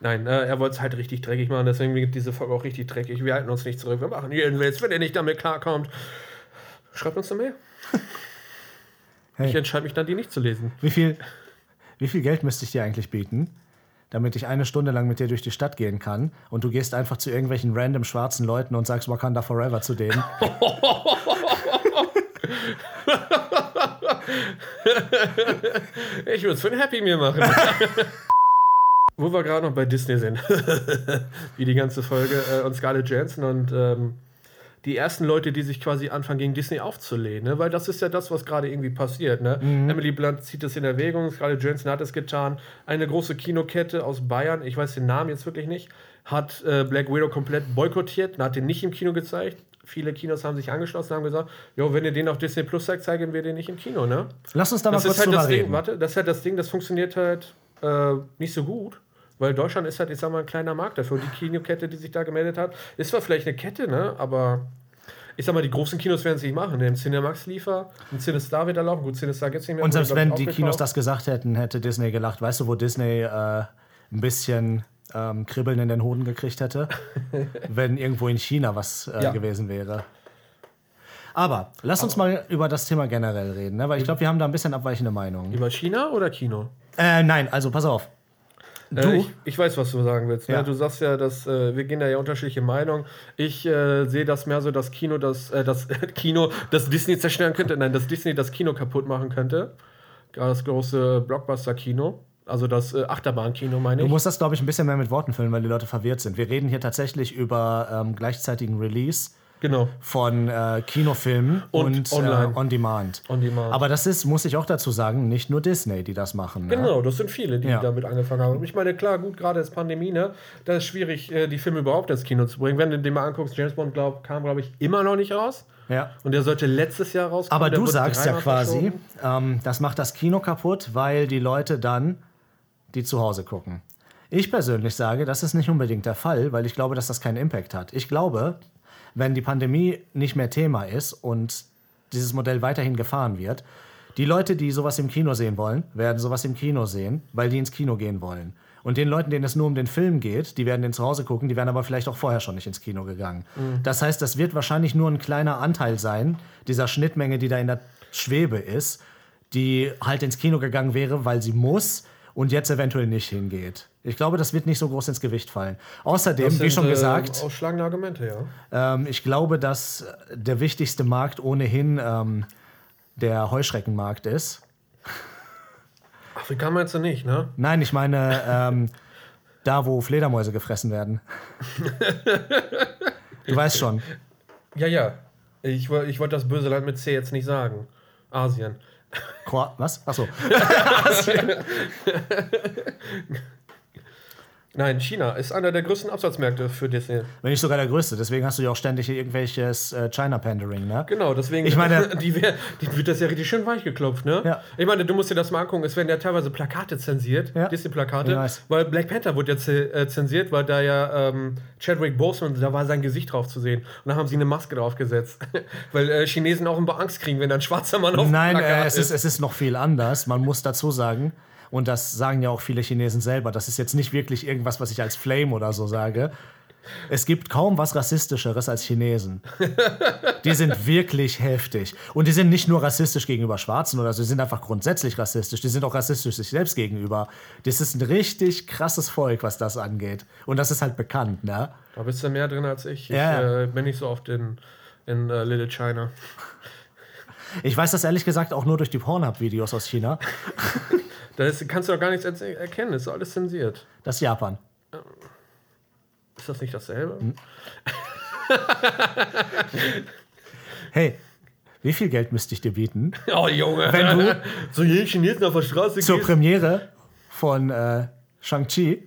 C: Nein, äh, er wollte es halt richtig dreckig machen, deswegen wird diese Folge auch richtig dreckig. Wir halten uns nicht zurück, wir machen jeden Witz, wenn ihr nicht damit klarkommt. Schreibt uns eine Mail.
D: Hey.
C: Ich entscheide mich dann, die nicht zu lesen.
D: Wie viel, wie viel Geld müsste ich dir eigentlich bieten, damit ich eine Stunde lang mit dir durch die Stadt gehen kann und du gehst einfach zu irgendwelchen random schwarzen Leuten und sagst Wakanda Forever zu denen? *laughs*
C: Ich würde es für ein Happy Meal machen. Wo wir gerade noch bei Disney sind. *laughs* Wie die ganze Folge. Äh, und Scarlett Johansson und ähm, die ersten Leute, die sich quasi anfangen, gegen Disney aufzulehnen. Ne? Weil das ist ja das, was gerade irgendwie passiert. Ne? Emily Blunt zieht das in Erwägung. Scarlett Johansson hat es getan. Eine große Kinokette aus Bayern, ich weiß den Namen jetzt wirklich nicht, hat äh, Black Widow komplett boykottiert und hat den nicht im Kino gezeigt. Viele Kinos haben sich angeschlossen und haben gesagt, jo, wenn ihr den auf Disney Plus zeigt, zeigen wir den nicht im Kino, ne?
D: Lass uns da mal
C: Das
D: kurz
C: ist halt
D: drüber
C: das Ding,
D: reden.
C: warte, das ist halt das Ding, das funktioniert halt äh, nicht so gut. Weil Deutschland ist halt, ich sag mal, ein kleiner Markt dafür. Die Kinokette, die sich da gemeldet hat, ist zwar vielleicht eine Kette, ne? Aber ich sag mal, die großen Kinos werden es nicht machen. Im Cinemax liefer, im Cinestar wird er laufen. Gut, Cinestar gibt es nicht mehr.
D: Und selbst
C: ich,
D: wenn die. Kinos das gesagt hätten, hätte Disney gelacht. Weißt du, wo Disney äh, ein bisschen ähm, Kribbeln in den Hoden gekriegt hätte? *laughs* wenn irgendwo in China was äh,
C: Ja.
D: gewesen wäre. Aber lass uns mal über das Thema generell reden, ne? weil ich glaube, wir haben da ein bisschen abweichende Meinungen.
C: Über China oder Kino?
D: Äh, nein, also pass auf. Du?
C: Äh, ich, ich weiß, was du sagen willst.
D: Ja.
C: Ne? Du sagst ja, dass äh, wir gehen da ja unterschiedliche Meinungen. Ich äh, sehe das mehr so, dass Kino das, äh, das *laughs* Kino das Disney zerstören könnte. Nein, dass Disney das Kino kaputt machen könnte. Gerade das große Blockbuster-Kino. Also das äh, Achterbahn-Kino, meine
D: Du
C: ich.
D: musst das, glaube ich, ein bisschen mehr mit Worten füllen, weil die Leute verwirrt sind. Wir reden hier tatsächlich über ähm, gleichzeitigen Release
C: Genau.
D: von äh, Kinofilmen
C: Und
D: und,
C: online.
D: Äh, on demand.
C: On Demand.
D: Aber das ist, muss ich auch dazu sagen, nicht nur Disney, die das machen. Ne?
C: Genau, das sind viele, die
D: Ja.
C: damit angefangen haben. Ich meine, klar, gut, gerade ist Pandemie, ne? Da ist schwierig, äh, die Filme überhaupt ins Kino zu bringen. Wenn du den mal anguckst, James Bond glaub, kam, glaube ich, immer noch nicht raus.
D: Ja.
C: Und der sollte letztes Jahr rauskommen.
D: Aber du sagst ja quasi, ähm, das macht das Kino kaputt, weil die Leute dann die zu Hause gucken. Ich persönlich sage, das ist nicht unbedingt der Fall, weil ich glaube, dass das keinen Impact hat. Ich glaube, wenn die Pandemie nicht mehr Thema ist und dieses Modell weiterhin gefahren wird, die Leute, die sowas im Kino sehen wollen, werden sowas im Kino sehen, weil die ins Kino gehen wollen. Und den Leuten, denen es nur um den Film geht, die werden den zu Hause gucken, die werden aber vielleicht auch vorher schon nicht ins Kino gegangen. Das heißt, das wird wahrscheinlich nur ein kleiner Anteil sein, dieser Schnittmenge, die da in der Schwebe ist, die halt ins Kino gegangen wäre, weil sie muss und jetzt eventuell nicht hingeht. Ich glaube, das wird nicht so groß ins Gewicht fallen. Außerdem,
C: Das
D: wie
C: sind,
D: schon
C: äh,
D: gesagt,
C: Ausschlagende Argumente, ja.
D: ähm, ich glaube, dass der wichtigste Markt ohnehin ähm, der Heuschreckenmarkt ist.
C: Afrika meinst du nicht, ne?
D: Nein, ich meine ähm, da, wo Fledermäuse gefressen werden. *laughs* Du weißt schon.
C: Ja, ja. Ich, ich wollte das böse Land mit C jetzt nicht sagen. Asien.
D: Kroat was? Achso. *laughs* *laughs*
C: Nein, China ist einer der größten Absatzmärkte für Disney.
D: Wenn nicht sogar der größte. Deswegen hast du ja auch ständig irgendwelches äh, China-Pandering, ne?
C: Genau, deswegen
D: Ich meine- *laughs*
C: die, wär, die wird das ja richtig schön weich geklopft, ne?
D: Ja.
C: Ich meine, du musst dir das mal angucken, es werden ja teilweise Plakate zensiert,
D: Ja.
C: Disney-Plakate,
D: weiß.
C: weil Black Panther wurde ja äh, zensiert, weil da ja ähm, Chadwick Boseman, da war sein Gesicht drauf zu sehen. Und da haben sie eine Maske draufgesetzt. *laughs* weil äh, Chinesen auch immer Angst kriegen, wenn da ein schwarzer Mann auf dem
D: Nein,
C: Plakat
D: äh, es, ist, es ist noch viel anders. Man muss dazu sagen, und das sagen ja auch viele Chinesen selber, das ist jetzt nicht wirklich irgendwas, was ich als Flame oder so sage. Es gibt kaum was Rassistischeres als Chinesen. Die sind wirklich heftig. Und die sind nicht nur rassistisch gegenüber Schwarzen oder so, die sind einfach grundsätzlich rassistisch. Die sind auch rassistisch sich selbst gegenüber. Das ist ein richtig krasses Volk, was das angeht. Und das ist halt bekannt, ne?
C: Da bist du mehr drin als ich. Ich
D: Ja.
C: äh, bin nicht so oft in, in äh, Little China.
D: Ich weiß das ehrlich gesagt auch nur durch die Pornhub-Videos aus China. *laughs*
C: Da kannst du doch gar nichts erkennen, ist alles zensiert.
D: Das ist Japan.
C: Ist das nicht dasselbe?
D: Hm. Hey, wie viel Geld müsste ich dir bieten? *laughs*
C: Oh, Junge.
D: Wenn du- *laughs*
C: so jeden Chinesen auf der Straße
D: zur
C: gehst.
D: Premiere von äh, Shang-Chi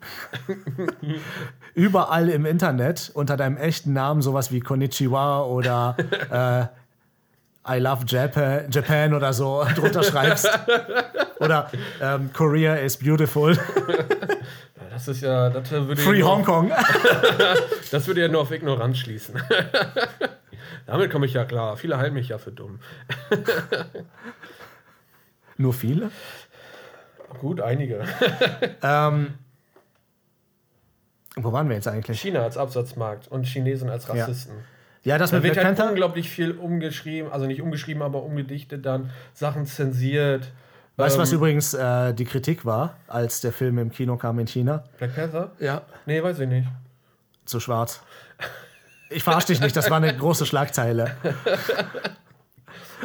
D: *laughs* überall im Internet unter deinem echten Namen sowas wie Konnichiwa oder äh, I love Japan, Japan oder so drunter schreibst. Oder ähm, Korea is beautiful. *laughs*
C: Das ist ja, das würde,
D: Free
C: ja
D: Hong Kong. *laughs*
C: das würde ja nur auf Ignoranz schließen. *laughs* Damit komme ich ja klar. Viele halten mich ja für dumm.
D: Nur viele?
C: Gut, einige.
D: Ähm, wo waren wir jetzt eigentlich?
C: China als Absatzmarkt und Chinesen als Rassisten.
D: Ja, das
C: Da wird halt unglaublich viel umgeschrieben, also nicht umgeschrieben, aber umgedichtet dann, Sachen zensiert.
D: Weißt du, was
C: Ähm,
D: übrigens äh, die Kritik war, als der Film im Kino kam in China?
C: Black Panther?
D: Ja.
C: Nee, weiß ich nicht.
D: Zu schwarz. Ich verarsche dich nicht, das war eine große Schlagzeile.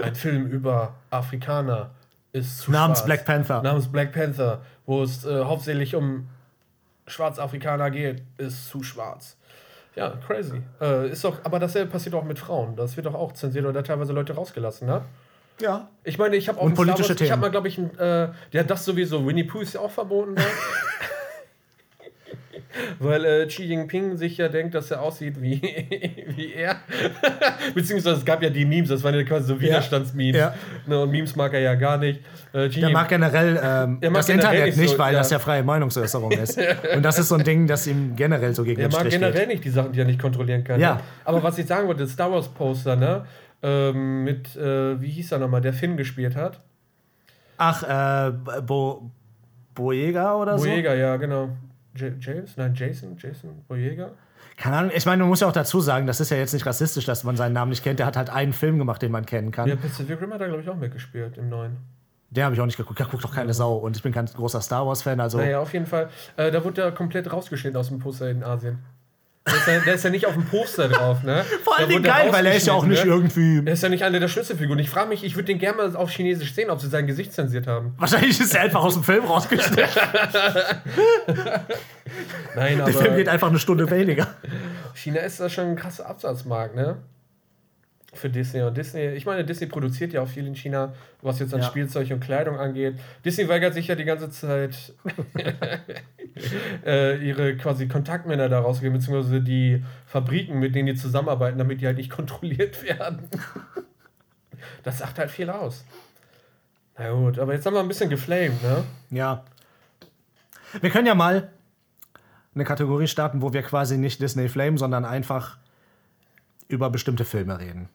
C: Ein Film über Afrikaner ist zu
D: Namens
C: schwarz.
D: Black Panther.
C: Namens Black Panther, wo es äh, hauptsächlich um Schwarzafrikaner geht, ist zu schwarz. Ja, crazy. Äh, ist doch, aber dasselbe passiert auch mit Frauen. Das wird doch auch zensiert oder teilweise Leute rausgelassen, ne?
D: Ja.
C: Ich meine, ich habe auch
D: Und politische
C: Wars- Ich habe
D: Themen.
C: mal, glaube ich, ein, äh, ja, das sowieso. Winnie Pooh ist ja auch verboten. Ne? *laughs* Weil äh, Xi Jinping sich ja denkt, dass er aussieht wie, *laughs* wie er. *laughs* Beziehungsweise es gab ja die Memes, das waren ja quasi so Widerstandsmemes.
D: Ja.
C: Ne, und Memes mag er ja gar nicht. Äh,
D: Der mag generell ähm,
C: Er mag
D: das
C: generell
D: Internet
C: nicht so,
D: weil
C: ja.
D: das ja freie Meinungsäußerung ist. Und das ist so ein Ding, das ihm generell so gegen
C: er
D: den
C: mag
D: Strich
C: generell
D: geht.
C: nicht die Sachen, die er nicht kontrollieren kann.
D: Ja.
C: Ne? Aber was ich sagen wollte, das Star Wars Poster, ne? Ähm, mit, äh, wie hieß er nochmal, der Finn gespielt hat.
D: Ach, äh, Bo Boyega oder so?
C: Boyega, ja, genau. J James? Nein, Jason? Jason Boyega?
D: Keine Ahnung, ich meine, man muss ja auch dazu sagen, das ist ja jetzt nicht rassistisch, dass man seinen Namen nicht kennt. Der hat halt einen Film gemacht, den man kennen kann.
C: Ja, Pacific Rim hat er, glaube ich, auch mitgespielt im neuen.
D: Den habe ich auch nicht geguckt. Da guckt doch keine Sau. Und ich bin kein großer Star Wars-Fan, also.
C: Naja, auf jeden Fall. Äh, da wurde er komplett rausgeschnitten aus dem Poster in Asien. Der ist ja, der ist ja nicht auf dem Poster drauf, ne? *laughs*
D: Vor
C: wurde
D: geil, weil er ist ja auch nicht
C: rausgeschnitten,
D: irgendwie.
C: Ne? Er ist ja nicht eine der Schlüsselfiguren. Ich frage mich, ich würde den gerne mal auf Chinesisch sehen, ob sie sein Gesicht zensiert haben.
D: Wahrscheinlich ist er einfach aus dem Film rausgeschnitten. *laughs*
C: Nein,
D: Der Film geht
C: aber
D: einfach eine Stunde weniger.
C: China ist da schon ein krasser Absatzmarkt, ne? Für Disney. Und Disney, ich meine, Disney produziert ja auch viel in China, was jetzt an
D: Ja.
C: Spielzeug und Kleidung angeht. Disney weigert sich ja die ganze Zeit, *laughs* äh, ihre quasi Kontaktmänner da rauszugeben, beziehungsweise die Fabriken, mit denen die zusammenarbeiten, damit die halt nicht *laughs* kontrolliert werden. Das sagt halt viel aus. Na gut, aber jetzt haben wir ein bisschen geflamed, ne?
D: Ja. Wir können ja mal eine Kategorie starten, wo wir quasi nicht Disney Flame, sondern einfach über bestimmte Filme reden.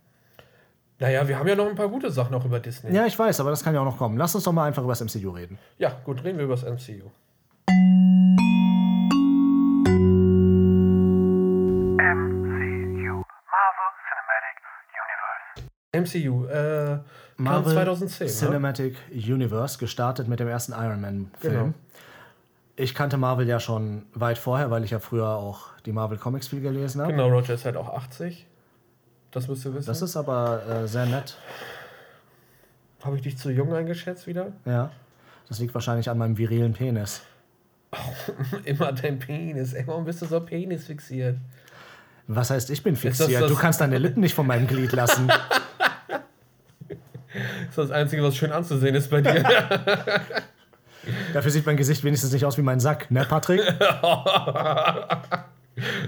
C: Naja, wir haben ja noch ein paar gute Sachen auch über Disney.
D: Ja, ich weiß, aber das kann ja auch noch kommen. Lass uns doch mal einfach über das MCU reden.
C: Ja, gut, reden wir über das MCU.
E: MCU, Marvel Cinematic Universe.
C: MCU, äh,
D: Marvel
C: kam 2010. ne?
D: Cinematic Universe, gestartet mit dem ersten Iron Man-Film.
C: Genau.
D: Ich kannte Marvel ja schon weit vorher, weil ich ja früher auch die Marvel Comics viel gelesen habe.
C: Genau, Roger ist halt auch 80. Das müsst ihr wissen.
D: Das ist aber äh, sehr nett.
C: Habe ich dich zu jung eingeschätzt wieder?
D: Ja. Das liegt wahrscheinlich an meinem virilen Penis. *laughs*
C: Immer dein Penis. Ey, warum bist du so Penis fixiert?
D: Was heißt, ich bin
C: das
D: fixiert?
C: das-
D: Du kannst deine Lippen nicht von meinem Glied lassen.
C: Das *laughs* ist das Einzige, was schön anzusehen ist bei dir. *laughs*
D: Dafür sieht mein Gesicht wenigstens nicht aus wie mein Sack, ne, Patrick?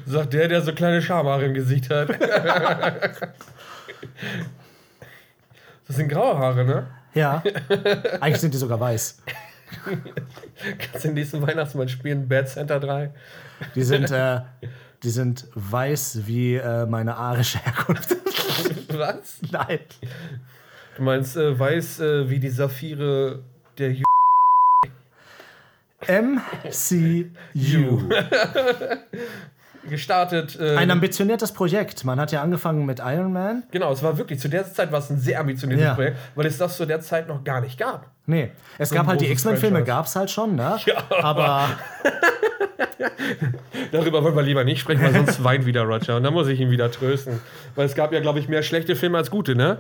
C: Sagt der, der so kleine Schamhaare im Gesicht hat. Das sind graue Haare, ne?
D: Ja. Eigentlich sind die sogar weiß.
C: Kannst du den nächsten Weihnachtsmann spielen? Bad Center 3?
D: Die sind, äh, die sind weiß wie äh, meine arische Herkunft.
C: Was?
D: Nein.
C: Du meinst äh, weiß äh, wie die Saphire der Ju
D: MCU. *laughs*
C: gestartet. Äh,
D: Ein ambitioniertes Projekt. Man hat ja angefangen mit Iron Man.
C: genau, es war wirklich, zu der Zeit war es ein sehr ambitioniertes
D: Ja.
C: Projekt, weil es das zu der Zeit noch gar nicht gab.
D: Nee, es
C: So
D: gab halt die X-Men-Filme, gab es halt schon, ne? *laughs* Aber *laughs*
C: Darüber wollen wir lieber nicht sprechen, weil sonst weint wieder Roger. Und dann muss ich ihn wieder trösten. Weil es gab ja, glaube ich, mehr schlechte Filme als gute, ne?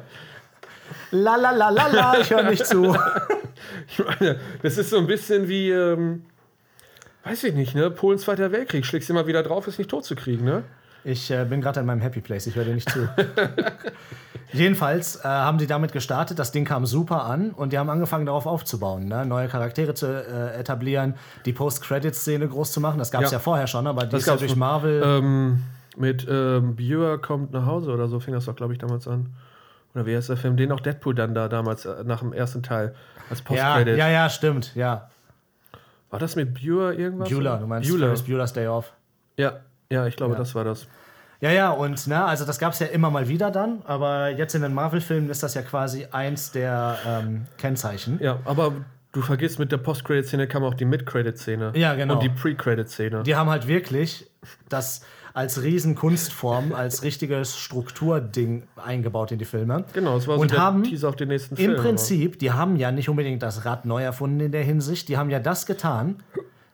D: la la la la la, ich höre nicht zu. *laughs*
C: Ich meine, das ist so ein bisschen wie, ähm, weiß ich nicht, ne? Polens Zweiter Weltkrieg. Schlägst immer wieder drauf, ist nicht tot zu kriegen, ne?
D: Ich äh, bin gerade in meinem Happy Place, ich höre dir nicht zu. *laughs* Jedenfalls äh, haben die damit gestartet, das Ding kam super an und die haben angefangen darauf aufzubauen, ne? neue Charaktere zu äh, etablieren, die Post-Credit-Szene groß zu machen. Das gab es ja.
C: Ja.
D: vorher schon, aber die
C: Das
D: ist ja durch. Marvel.
C: Ähm, mit ähm, Björ kommt nach Hause oder so fing das doch, glaube ich, damals an. Oder wie heißt der Film? Den auch Deadpool dann da damals äh, nach dem ersten Teil als
D: ja,
C: Post-Credit.
D: ja, ja, stimmt, ja.
C: War das mit Björ irgendwas?
D: Bueller, du meinst
C: Bueller.
D: Ferris Bueller's Day Off.
C: Ja, ja, ich glaube,
D: Ja.
C: das war das.
D: Ja, ja, und ne, also das gab es ja immer mal wieder dann, aber jetzt in den Marvel-Filmen ist das ja quasi eins der ähm, Kennzeichen.
C: Ja, aber du vergisst, mit der Post-Credit-Szene kam auch die Mid-Credit-Szene.
D: Ja, genau.
C: Und die Pre-Credit-Szene.
D: Die haben halt wirklich das als Riesenkunstform, als richtiges Strukturding eingebaut in die Filme.
C: Genau, es war so
D: Und
C: der
D: haben
C: Teaser auf den nächsten
D: Im
C: Film.
D: Prinzip, die haben ja nicht unbedingt das Rad neu erfunden in der Hinsicht, die haben ja das getan,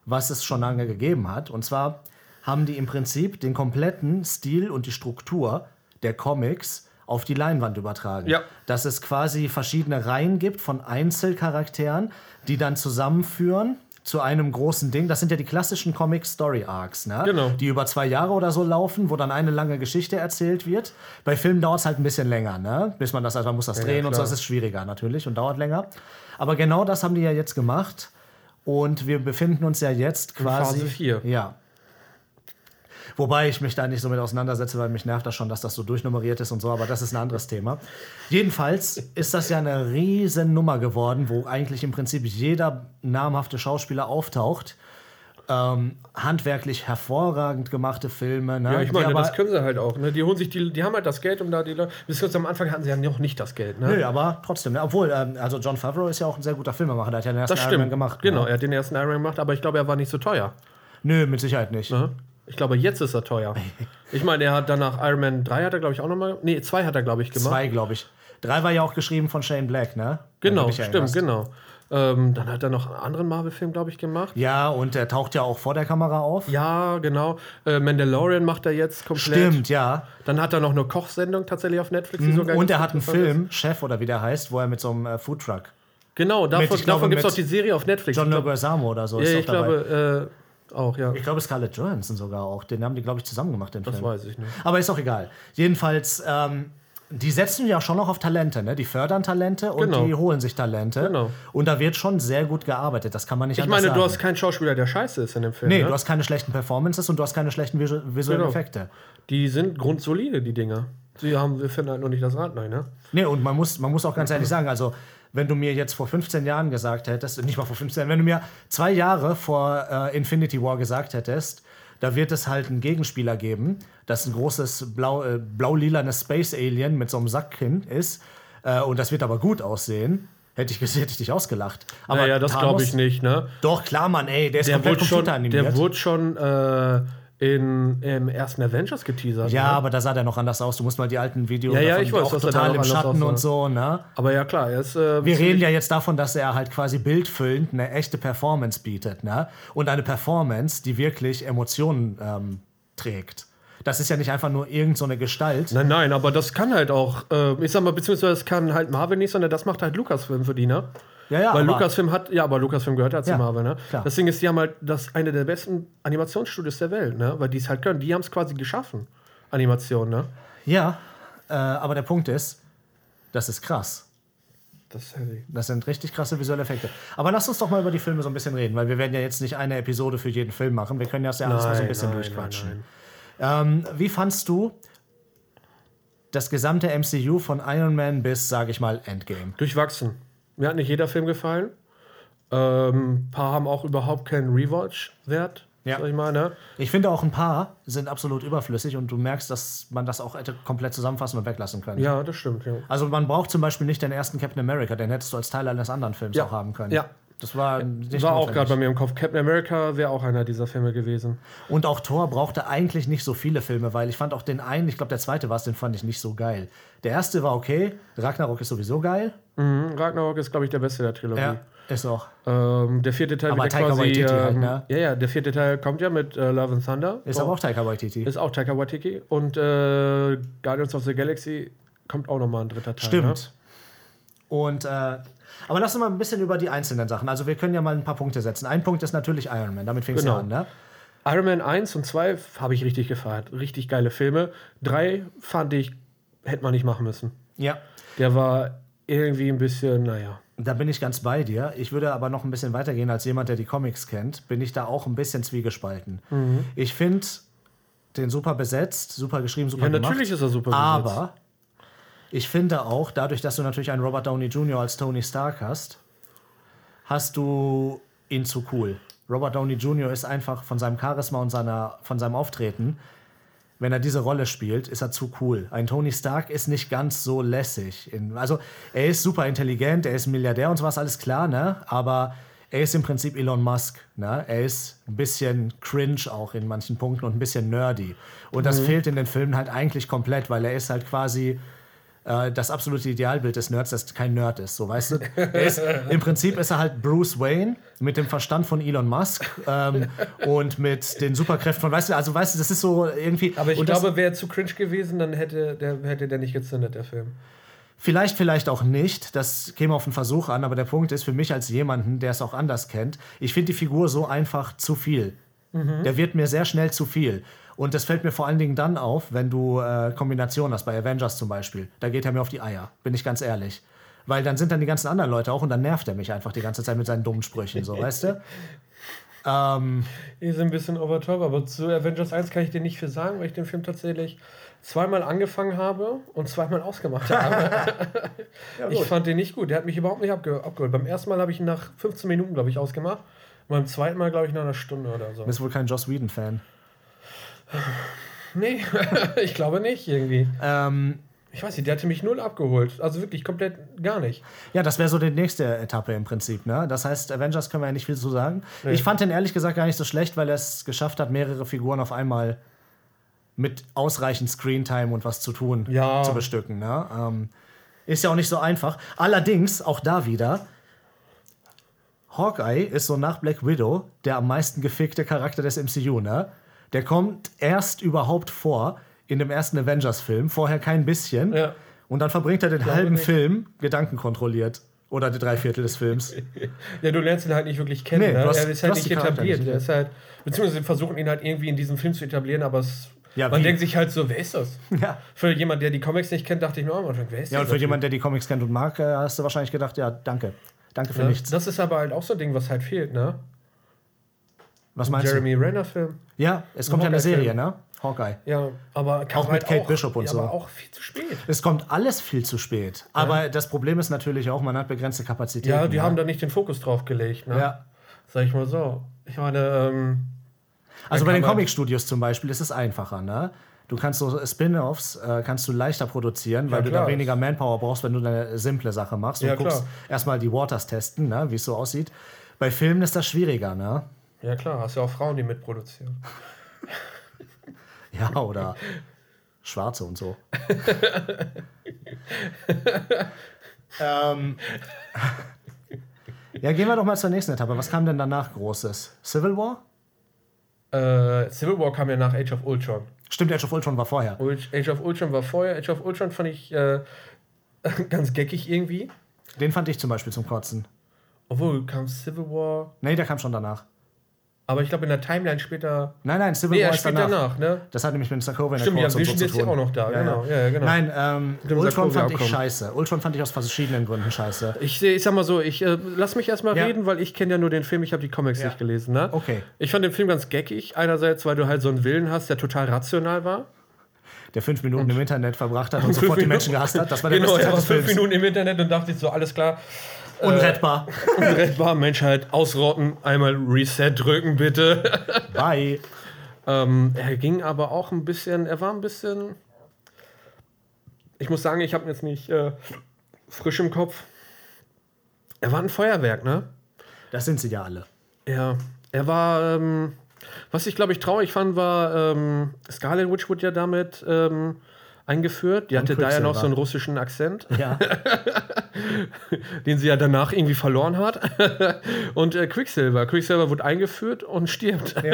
D: was es schon lange gegeben hat. Und zwar haben die im Prinzip den kompletten Stil und die Struktur der Comics auf die Leinwand übertragen.
C: Ja.
D: Dass es quasi verschiedene Reihen gibt von Einzelcharakteren, die dann zusammenführen zu einem großen Ding. Das sind ja die klassischen Comic-Story-Arcs, ne?
C: Genau.
D: die über zwei Jahre oder so laufen, wo dann eine lange Geschichte erzählt wird. Bei Filmen dauert es halt ein bisschen länger, ne? bis man das, also man muss das drehen und so, das ist schwieriger natürlich und dauert länger. Aber genau das haben die ja jetzt gemacht und wir befinden uns ja jetzt quasi...
C: Phase vier.
D: Ja. Wobei ich mich da nicht so mit auseinandersetze, weil mich nervt das schon, dass das so durchnummeriert ist und so, aber das ist ein anderes Thema. Jedenfalls ist das ja eine riesen Nummer geworden, wo eigentlich im Prinzip jeder namhafte Schauspieler auftaucht. Ähm, handwerklich hervorragend gemachte Filme. Ne?
C: Ja, ich meine,
D: aber,
C: das können sie halt auch. Ne? Die holen sich die, die haben halt das Geld, um da die Leute. Bis kurz am Anfang hatten sie ja noch nicht das Geld. Ne?
D: Nö, aber trotzdem. Ne? Obwohl, ähm, also John Favreau ist ja auch ein sehr guter Filmemacher. Der hat ja den ersten
C: das
D: Iron
C: stimmt.
D: Man gemacht.
C: Genau,
D: Ne?
C: er hat den ersten Iron Man gemacht, aber ich glaube, er war nicht so teuer.
D: Nö, mit Sicherheit nicht.
C: Ne? Ich glaube, jetzt ist er teuer. Ich meine, er hat danach Iron Man 3 hat er, glaube ich, auch nochmal. Nee, 2 hat er, glaube ich, gemacht.
D: Zwei, glaube ich. Drei war ja auch geschrieben von Shane Black, ne?
C: Genau, stimmt, genau. Ähm, dann hat er noch einen anderen Marvel-Film, glaube ich, gemacht.
D: Ja, und er taucht ja auch vor der Kamera auf.
C: Ja, genau. Äh, Mandalorian macht er jetzt komplett.
D: Stimmt, ja.
C: Dann hat er noch eine Kochsendung tatsächlich auf Netflix. Die sogar
D: Und er hat einen
C: interessant ist.
D: Film, Chef oder wie der heißt, wo er mit so einem äh, Foodtruck.
C: Genau, davon, davon gibt es auch die Serie auf Netflix.
D: John Leguizamo oder so
C: ja,
D: ist
C: ich glaube, äh, auch, ja.
D: ich glaube, Scarlett Johansson sogar auch. Den haben die, glaube ich, zusammen gemacht, den
C: Das
D: Film.
C: weiß ich nicht.
D: Aber ist auch egal. Jedenfalls, ähm, die setzen ja schon noch auf Talente, ne? Die fördern Talente und
C: Genau.
D: die holen sich Talente.
C: Genau.
D: Und da wird schon sehr gut gearbeitet. Das kann man nicht
C: Ich
D: anders
C: meine,
D: sagen.
C: du hast keinen Schauspieler, der scheiße ist in dem Film.
D: Nee,
C: ne?
D: du hast keine schlechten Performances und du hast keine schlechten visu visuellen
C: Genau.
D: Effekte.
C: Die sind grundsolide, die Dinger. Sie haben, wir finden halt nur nicht das Rad neu, ne?
D: Nee, und man muss, man muss auch ganz ehrlich sagen, also wenn du mir jetzt vor 15 Jahren gesagt hättest, nicht mal vor 15, wenn du mir zwei Jahre vor äh, Infinity War gesagt hättest, da wird es halt einen Gegenspieler geben, das ein großes blau, äh, blau-lilanes Space Alien mit so einem Sackkinn ist äh, und das wird aber gut aussehen, hätte ich, *laughs* hätte ich dich ausgelacht. Aber
C: naja, das glaube ich nicht, ne?
D: Doch, klar, Mann, ey, der ist
C: Der
D: komplett
C: schon, der wurde schon äh, in, im ersten Avengers geteasert.
D: ja,
C: ne?
D: aber da sah der noch anders aus. Du musst mal die alten Videos
C: Ja, ja, ich weiß,
D: auch total im Schatten und so, ne?
C: aber ja, klar, er ist. Äh,
D: Wir reden ja jetzt davon, dass er halt quasi bildfüllend eine echte Performance bietet, ne? Und eine Performance, die wirklich Emotionen ähm, trägt. Das ist ja nicht einfach nur irgendeine so eine Gestalt.
C: Nein, nein, aber das kann halt auch, äh, ich sag mal, beziehungsweise das kann halt Marvel nicht, sondern das macht halt Lucasfilm für die, ne?
D: Ja, ja,
C: Weil Lucasfilm hat, ja, aber Lucasfilm gehört ja zu
D: Ja,
C: Marvel, ne?
D: klar.
C: Das Ding ist, die haben halt das eine der besten Animationsstudios der Welt, ne? Weil die es halt können. Die haben es quasi geschaffen. Animation, ne?
D: Ja, äh, aber der Punkt ist, das ist krass.
C: Das ist heavy.
D: Das sind richtig krasse visuelle Effekte. Aber lass uns doch mal über die Filme so ein bisschen reden, weil wir werden ja jetzt nicht eine Episode für jeden Film machen. Wir können das ja alles mal so ein bisschen durchquatschen. Ähm, wie fandst du das gesamte MCU von Iron Man bis, sage ich mal, Endgame?
C: Durchwachsen. Mir hat nicht jeder Film gefallen. Ähm, paar haben auch überhaupt keinen Rewatch-Wert,
D: Ja.
C: sag ich mal, ne?
D: Ich finde auch ein paar sind absolut überflüssig und du merkst, dass man das auch hätte komplett zusammenfassen und weglassen können.
C: Ja, das stimmt, ja.
D: Also man braucht zum Beispiel nicht den ersten Captain America, den hättest du als Teil eines anderen Films
C: Ja.
D: auch haben können.
C: Ja.
D: Das war nicht
C: War auch gerade bei mir im Kopf. Captain America wäre auch einer dieser Filme gewesen.
D: Und auch Thor brauchte eigentlich nicht so viele Filme, weil ich fand auch den einen, ich glaube der zweite war es, den fand ich nicht so geil. Der erste war okay, Ragnarok ist sowieso geil.
C: Mhm. Ragnarok ist, glaube ich, der beste der Trilogie.
D: Ja, ist auch.
C: Ähm, der vierte Teil
D: Aber Taika
C: quasi.
D: Waititi halt,
C: ähm,
D: ne?
C: Ja, ja, der vierte Teil kommt ja mit äh, Love and Thunder.
D: Ist aber auch Taika Waititi.
C: Ist auch Taika Waititi. Und äh, Guardians of the Galaxy kommt auch nochmal ein dritter Teil.
D: Stimmt.
C: Ne?
D: Und, äh, aber lass uns mal ein bisschen über die einzelnen Sachen. Also wir können ja mal ein paar Punkte setzen. Ein Punkt ist natürlich Iron Man, damit fing es
C: Genau.
D: ja an, ne?
C: Iron Man 1 und 2 habe ich richtig gefeiert. Richtig geile Filme. 3 fand ich, hätte man nicht machen müssen.
D: Ja.
C: Der war irgendwie ein bisschen, naja.
D: Da bin ich ganz bei dir. Ich würde aber noch ein bisschen weitergehen als jemand, der die Comics kennt. Bin ich da auch ein bisschen zwiegespalten.
C: Mhm.
D: Ich finde den super besetzt, super geschrieben, super
C: Ja,
D: gemacht.
C: natürlich ist er super besetzt.
D: Aber ich finde auch, dadurch, dass du natürlich einen Robert Downey Jr. als Tony Stark hast, hast du ihn zu cool. Robert Downey Jr. ist einfach von seinem Charisma und seiner, von seinem Auftreten, wenn er diese Rolle spielt, ist er zu cool. Ein Tony Stark ist nicht ganz so lässig. Also er ist super intelligent, er ist Milliardär und sowas, alles klar, ne? Aber er ist im Prinzip Elon Musk. Ne? Er ist ein bisschen cringe auch in manchen Punkten und ein bisschen nerdy. Und das fehlt in den Filmen halt eigentlich komplett, weil er ist halt quasi äh, das absolute Idealbild des Nerds, das kein Nerd ist. So, weißt du? Ist, Im Prinzip ist er halt Bruce Wayne mit dem Verstand von Elon Musk ähm, und mit den Superkräften von, weißt du, also weißt du, das ist so irgendwie.
C: Aber ich glaube, wäre zu cringe gewesen, dann hätte der, hätte der nicht gezündet, der Film.
D: Vielleicht, vielleicht auch nicht. Das käme auf den Versuch an, aber der Punkt ist für mich als jemanden, der es auch anders kennt, ich finde die Figur so einfach zu viel. Der wird mir sehr schnell zu viel. Und das fällt mir vor allen Dingen dann auf, wenn du äh, Kombinationen hast, bei Avengers zum Beispiel. Da geht er mir auf die Eier, bin ich ganz ehrlich. Weil dann sind dann die ganzen anderen Leute auch und dann nervt er mich einfach die ganze Zeit mit seinen dummen Sprüchen, so, weißt du? *laughs* Ähm,
C: sind ein bisschen over top, aber zu Avengers 1 kann ich dir nicht viel sagen, weil ich den Film tatsächlich zweimal angefangen habe und zweimal ausgemacht habe. *laughs* *laughs* ich fand den nicht gut. Der hat mich überhaupt nicht abge abgeholt. Beim ersten Mal habe ich ihn nach 15 Minuten, glaube ich, ausgemacht. Und beim zweiten Mal, glaube ich, nach einer Stunde oder so.
D: bist wohl kein Joss Whedon-Fan.
C: Nee, *laughs* ich glaube nicht irgendwie.
D: Ähm,
C: Ich weiß nicht, der hatte mich null abgeholt. Also wirklich komplett gar nicht.
D: Ja, das wäre so die nächste Etappe im Prinzip. Ne? Das heißt, Avengers können wir ja nicht viel zu sagen. Ich fand den ehrlich gesagt gar nicht so schlecht, weil er es geschafft hat, mehrere Figuren auf einmal mit ausreichend Screentime und was zu tun
C: Ja.
D: zu bestücken. Ne? Ähm, ist ja auch nicht so einfach. Allerdings, auch da wieder, Hawkeye ist so nach Black Widow der am meisten gefickte Charakter des MCU. Ne? Der kommt erst überhaupt vor in dem ersten Avengers-Film, vorher kein bisschen.
C: Ja.
D: Und dann verbringt er den halben
C: nicht.
D: Film gedankenkontrolliert. Oder die drei Viertel des Films. *laughs*
C: Ja, du lernst ihn halt nicht wirklich kennen.
D: Nee,
C: ne?
D: hast-
C: er ist halt nicht etabliert.
D: nicht,
C: er ist halt, beziehungsweise versuchen ihn halt irgendwie in diesem Film zu etablieren, aber es,
D: Ja,
C: man
D: wie?
C: denkt sich halt so, wer ist das? *laughs*
D: ja.
C: Für jemanden, der die Comics nicht kennt, dachte ich mir auch Anfang, wer ist
D: ja, und
C: dieser
D: für
C: Typ?
D: jemanden, der die Comics kennt und mag, äh, hast du wahrscheinlich gedacht, ja, danke. Danke für
C: Ja,
D: nichts.
C: Das ist aber halt auch so ein Ding, was halt fehlt, ne?
D: Was meinst
C: Jeremy Renner-Film.
D: du? Ja, es kommt ja eine. Serie, ne? Hawkeye.
C: Ja, aber
D: Auch mit Kate
C: auch,
D: Bishop und
C: ja,
D: so.
C: aber auch viel zu spät.
D: Es kommt alles viel zu spät. Aber das Problem ist natürlich auch, man hat begrenzte Kapazitäten.
C: Ja, die
D: ne?
C: haben da nicht den Fokus drauf gelegt, ne?
D: Ja.
C: Sag ich mal so. Ich meine, ähm,
D: Also bei den Comic-Studios zum Beispiel ist es einfacher, ne? Du kannst so Spin-offs äh, kannst du leichter produzieren, weil
C: Ja,
D: du da weniger Manpower brauchst, wenn du eine simple Sache machst und
C: Ja,
D: guckst erstmal die Waters testen, ne, wie es so aussieht. Bei Filmen ist das schwieriger, ne?
C: Ja klar, hast ja auch Frauen, die mitproduzieren. *laughs*
D: Ja, oder Schwarze und so. *laughs* ähm, ja, gehen wir doch mal zur nächsten Etappe. Was kam denn danach Großes? Civil War?
C: Äh, Civil War kam ja nach Age of Ultron.
D: Stimmt, Age of Ultron war vorher.
C: Age of Ultron war vorher. Age of Ultron fand ich äh, *laughs* ganz geckig irgendwie.
D: Den fand ich zum Beispiel zum Kotzen.
C: Obwohl, kam Civil War.
D: Nee, der kam schon danach.
C: Aber ich glaube, in der Timeline später.
D: Nein, nein, Civil
C: Nee,
D: War ist danach.
C: danach, ne?
D: Das hat nämlich mit Sokovia
C: Stimmt, ja, Vision ist ja auch noch da. Genau, ja, ja, genau.
D: Nein, ähm, Ultron
C: Sokovia
D: fand ich
C: abkommen.
D: scheiße. Ultron fand ich aus verschiedenen Gründen scheiße.
C: Ich, ich sag mal so, ich äh, lass mich erstmal
D: Ja.
C: reden, weil ich kenne ja nur den Film, ich habe die Comics
D: Ja.
C: nicht gelesen. Ne?
D: Okay.
C: Ich fand den Film ganz geckig. Einerseits, weil du halt so einen Willen hast, der total rational war.
D: Der fünf Minuten im Internet verbracht hat und
C: Fünf
D: sofort die
C: Minuten-
D: Menschen gehasst hat. Das war der
C: genau,
D: beste Teil
C: war
D: des
C: fünf
D: Films.
C: Minuten im Internet und dachte ich so, alles klar.
D: Unrettbar.
C: Unrettbar, Menschheit, ausrotten, einmal Reset drücken, bitte. *laughs*
D: Bye.
C: ähm, er ging aber auch ein bisschen, er war ein bisschen. Ich muss sagen, ich habe ihn jetzt nicht äh, frisch im Kopf. Er war ein Feuerwerk, ne?
D: Das sind sie ja alle.
C: Ja, er war, ähm, was ich glaube ich traurig fand, war, ähm, Scarlet Witch wurde ja damit ähm, eingeführt. Die hatte da ja noch so einen russischen Akzent,
D: Ja. *laughs*
C: den sie ja danach irgendwie verloren hat. *laughs* und äh, Quicksilver, Quicksilver wurde eingeführt und stirbt. *laughs*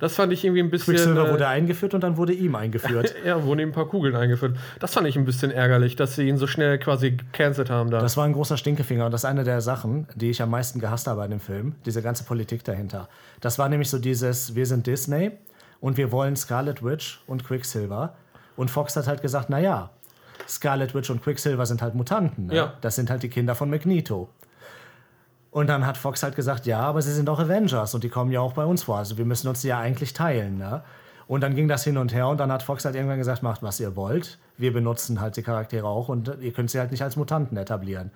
C: Das fand ich irgendwie ein bisschen.
D: Quicksilver
C: äh,
D: wurde eingeführt und dann wurde ihm eingeführt.
C: ja, wurden ihm ein paar Kugeln eingeführt. Das fand ich ein bisschen ärgerlich, dass sie ihn so schnell quasi gecancelt haben da.
D: Das war ein großer Stinkefinger und das ist eine der Sachen, die ich am meisten gehasst habe an dem Film. Diese ganze Politik dahinter. Das war nämlich so dieses, wir sind Disney und wir wollen Scarlet Witch und Quicksilver. Und Fox hat halt gesagt, naja, Scarlet Witch und Quicksilver sind halt Mutanten. Ne?
C: Ja.
D: Das sind halt die Kinder von Magneto. Und dann hat Fox halt gesagt, ja, aber sie sind auch Avengers und die kommen ja auch bei uns vor. Also wir müssen uns die ja eigentlich teilen. Ne? Und dann ging das hin und her und dann hat Fox halt irgendwann gesagt, macht was ihr wollt. Wir benutzen halt die Charaktere auch und ihr könnt sie halt nicht als Mutanten etablieren.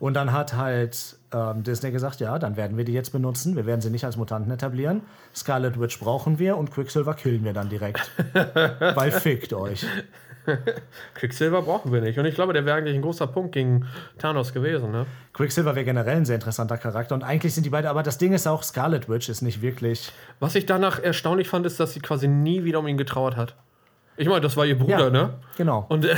D: Und dann hat halt ähm, Disney gesagt, ja, dann werden wir die jetzt benutzen. Wir werden sie nicht als Mutanten etablieren. Scarlet Witch brauchen wir und Quicksilver killen wir dann direkt. *laughs* Weil fickt euch. *laughs*
C: Quicksilver brauchen wir nicht. Und ich glaube, der wäre eigentlich ein großer Punkt gegen Thanos gewesen. Ne?
D: Quicksilver wäre generell ein sehr interessanter Charakter und eigentlich sind die beide, aber das Ding ist auch, Scarlet Witch ist nicht wirklich.
C: Was ich danach erstaunlich fand, ist, dass sie quasi nie wieder um ihn getrauert hat. Ich meine, das war ihr Bruder,
D: Ja,
C: ne?
D: Genau.
C: Und äh,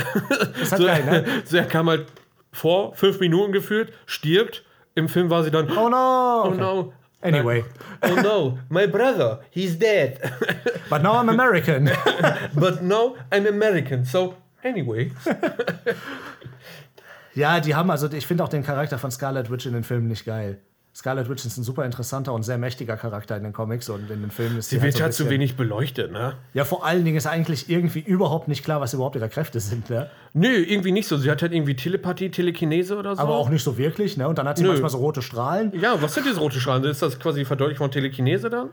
D: ist halt *laughs*
C: so,
D: geil, ne?
C: so, er kam halt vor, fünf Minuten gefühlt, stirbt. Im Film war sie dann,
D: Oh no!
C: oh
D: Okay.
C: no.
D: Anyway,
C: Oh no, my brother, he's dead. *laughs*
D: but now I'm American. *laughs*
C: But no, I'm American, so anyway. *laughs*
D: ja, die haben also, ich finde auch den Charakter von Scarlet Witch in den Filmen nicht geil. Scarlet Witch ist ein super interessanter und sehr mächtiger Charakter in den Comics und in den Filmen ist
C: Sie
D: halt
C: wird
D: so
C: halt zu
D: bisschen-
C: wenig beleuchtet, ne?
D: Ja, vor allen Dingen ist eigentlich irgendwie überhaupt nicht klar, was überhaupt ihre Kräfte sind, ne?
C: Nö, irgendwie nicht so. Sie hat halt irgendwie Telepathie, Telekinese oder so.
D: Aber auch nicht so wirklich, ne? Und dann hat sie
C: Nö.
D: manchmal so rote Strahlen.
C: Ja, was sind diese rote Strahlen? Ist das quasi die Verdeutlichung von Telekinese dann?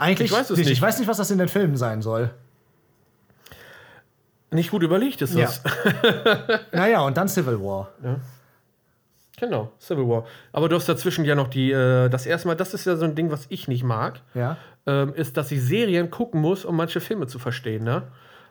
D: Eigentlich
C: Ich weiß es
D: nicht. Ich weiß nicht, was das in den Filmen sein soll.
C: Nicht gut überlegt ist
D: Ja.
C: das. *laughs*
D: Naja, und dann Civil War.
C: Genau, Civil War. Aber du hast dazwischen ja noch die, äh, das erste Mal, das ist ja so ein Ding, was ich nicht mag,
D: Ja.
C: ähm, ist, dass ich Serien gucken muss, um manche Filme zu verstehen, ne?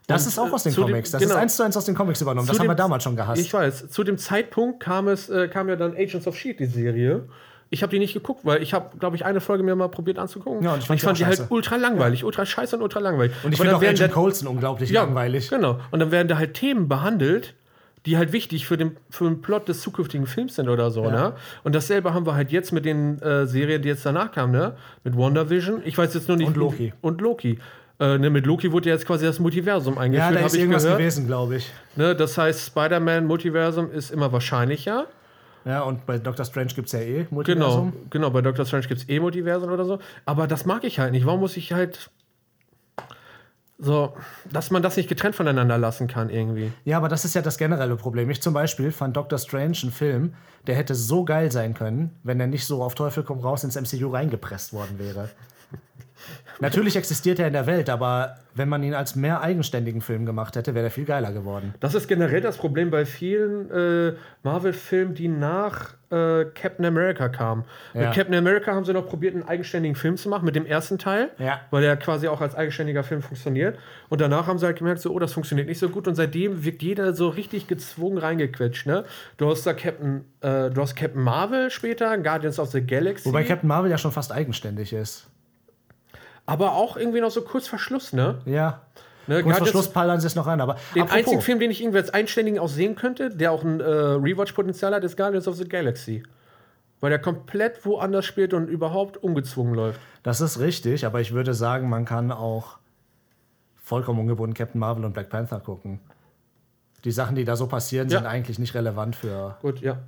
D: Das
C: Und,
D: ist auch aus den
C: äh, zu dem-
D: Comics. Das
C: genau.
D: ist eins zu eins aus den Comics übernommen.
C: Zu
D: Das haben
C: dem-
D: wir damals schon gehasst.
C: Ich weiß. Zu dem Zeitpunkt kam es, äh, kam ja dann Agents of Shield, die Serie. Ich habe die nicht geguckt, weil ich habe, glaube ich, eine Folge mir mal probiert anzugucken.
D: Ja, und ich fand die
C: fand
D: auch
C: die halt ultra langweilig, ultra scheiße und ultra langweilig.
D: und ich finde auch Agent Coulson unglaublich
C: ja,
D: langweilig.
C: Genau. Und dann werden da halt Themen behandelt, die halt wichtig für den, für den Plot des zukünftigen Films sind oder so, ne? Und dasselbe haben wir halt jetzt mit den äh, Serien, die jetzt danach kamen, ne? Mit WandaVision. Ich weiß jetzt nur nicht.
D: Und Loki.
C: Und Loki. Äh, ne, mit Loki wurde ja jetzt quasi das Multiversum
D: Ja,
C: eingeführt,
D: da
C: habe
D: ist
C: ich
D: irgendwas
C: gehört.
D: gewesen, glaube ich.
C: Ne? Das heißt, Spider-Man-Multiversum ist immer wahrscheinlicher.
D: Ja, und bei Doctor Strange gibt es ja eh
C: Genau,
D: Multiversum.
C: genau. Bei Doctor Strange gibt es eh Multiversen oder so. Aber das mag ich halt nicht. Warum muss ich halt so, dass man das nicht getrennt voneinander lassen kann irgendwie?
D: Ja, aber das ist ja das generelle Problem. Ich zum Beispiel fand Doctor Strange einen Film, der hätte so geil sein können, wenn er nicht so auf Teufel komm raus ins MCU reingepresst worden wäre. Natürlich existiert er in der Welt, aber wenn man ihn als mehr eigenständigen Film gemacht hätte, wäre er viel geiler geworden.
C: Das ist generell das Problem bei vielen äh, Marvel-Filmen, die nach äh, Captain America kamen.
D: Ja.
C: Mit Captain America haben sie noch probiert, einen eigenständigen Film zu machen, mit dem ersten Teil,
D: Ja.
C: weil der quasi auch als eigenständiger Film funktioniert. Und danach haben sie halt gemerkt, so, oh, das funktioniert nicht so gut. Und seitdem wirkt jeder so richtig gezwungen reingequetscht. Ne? Du hast da Captain, äh, du hast Captain Marvel später, Guardians of the Galaxy.
D: Wobei Captain Marvel ja schon fast eigenständig ist.
C: Aber auch irgendwie noch so kurz vor Schluss, ne?
D: Ja.
C: ne
D: Kurz vor Schluss pallern sie es noch rein, aber
C: Den
D: apropos,
C: einzigen Film, den ich irgendwie als einständigen auch sehen könnte, der auch ein äh, Rewatch-Potenzial hat, ist Guardians of the Galaxy. Weil der komplett woanders spielt und überhaupt ungezwungen läuft.
D: das ist richtig, aber ich würde sagen, man kann auch vollkommen ungebunden Captain Marvel und Black Panther gucken. Die Sachen, die da so passieren, sind
C: Ja.
D: eigentlich nicht relevant für.
C: Gut, ja.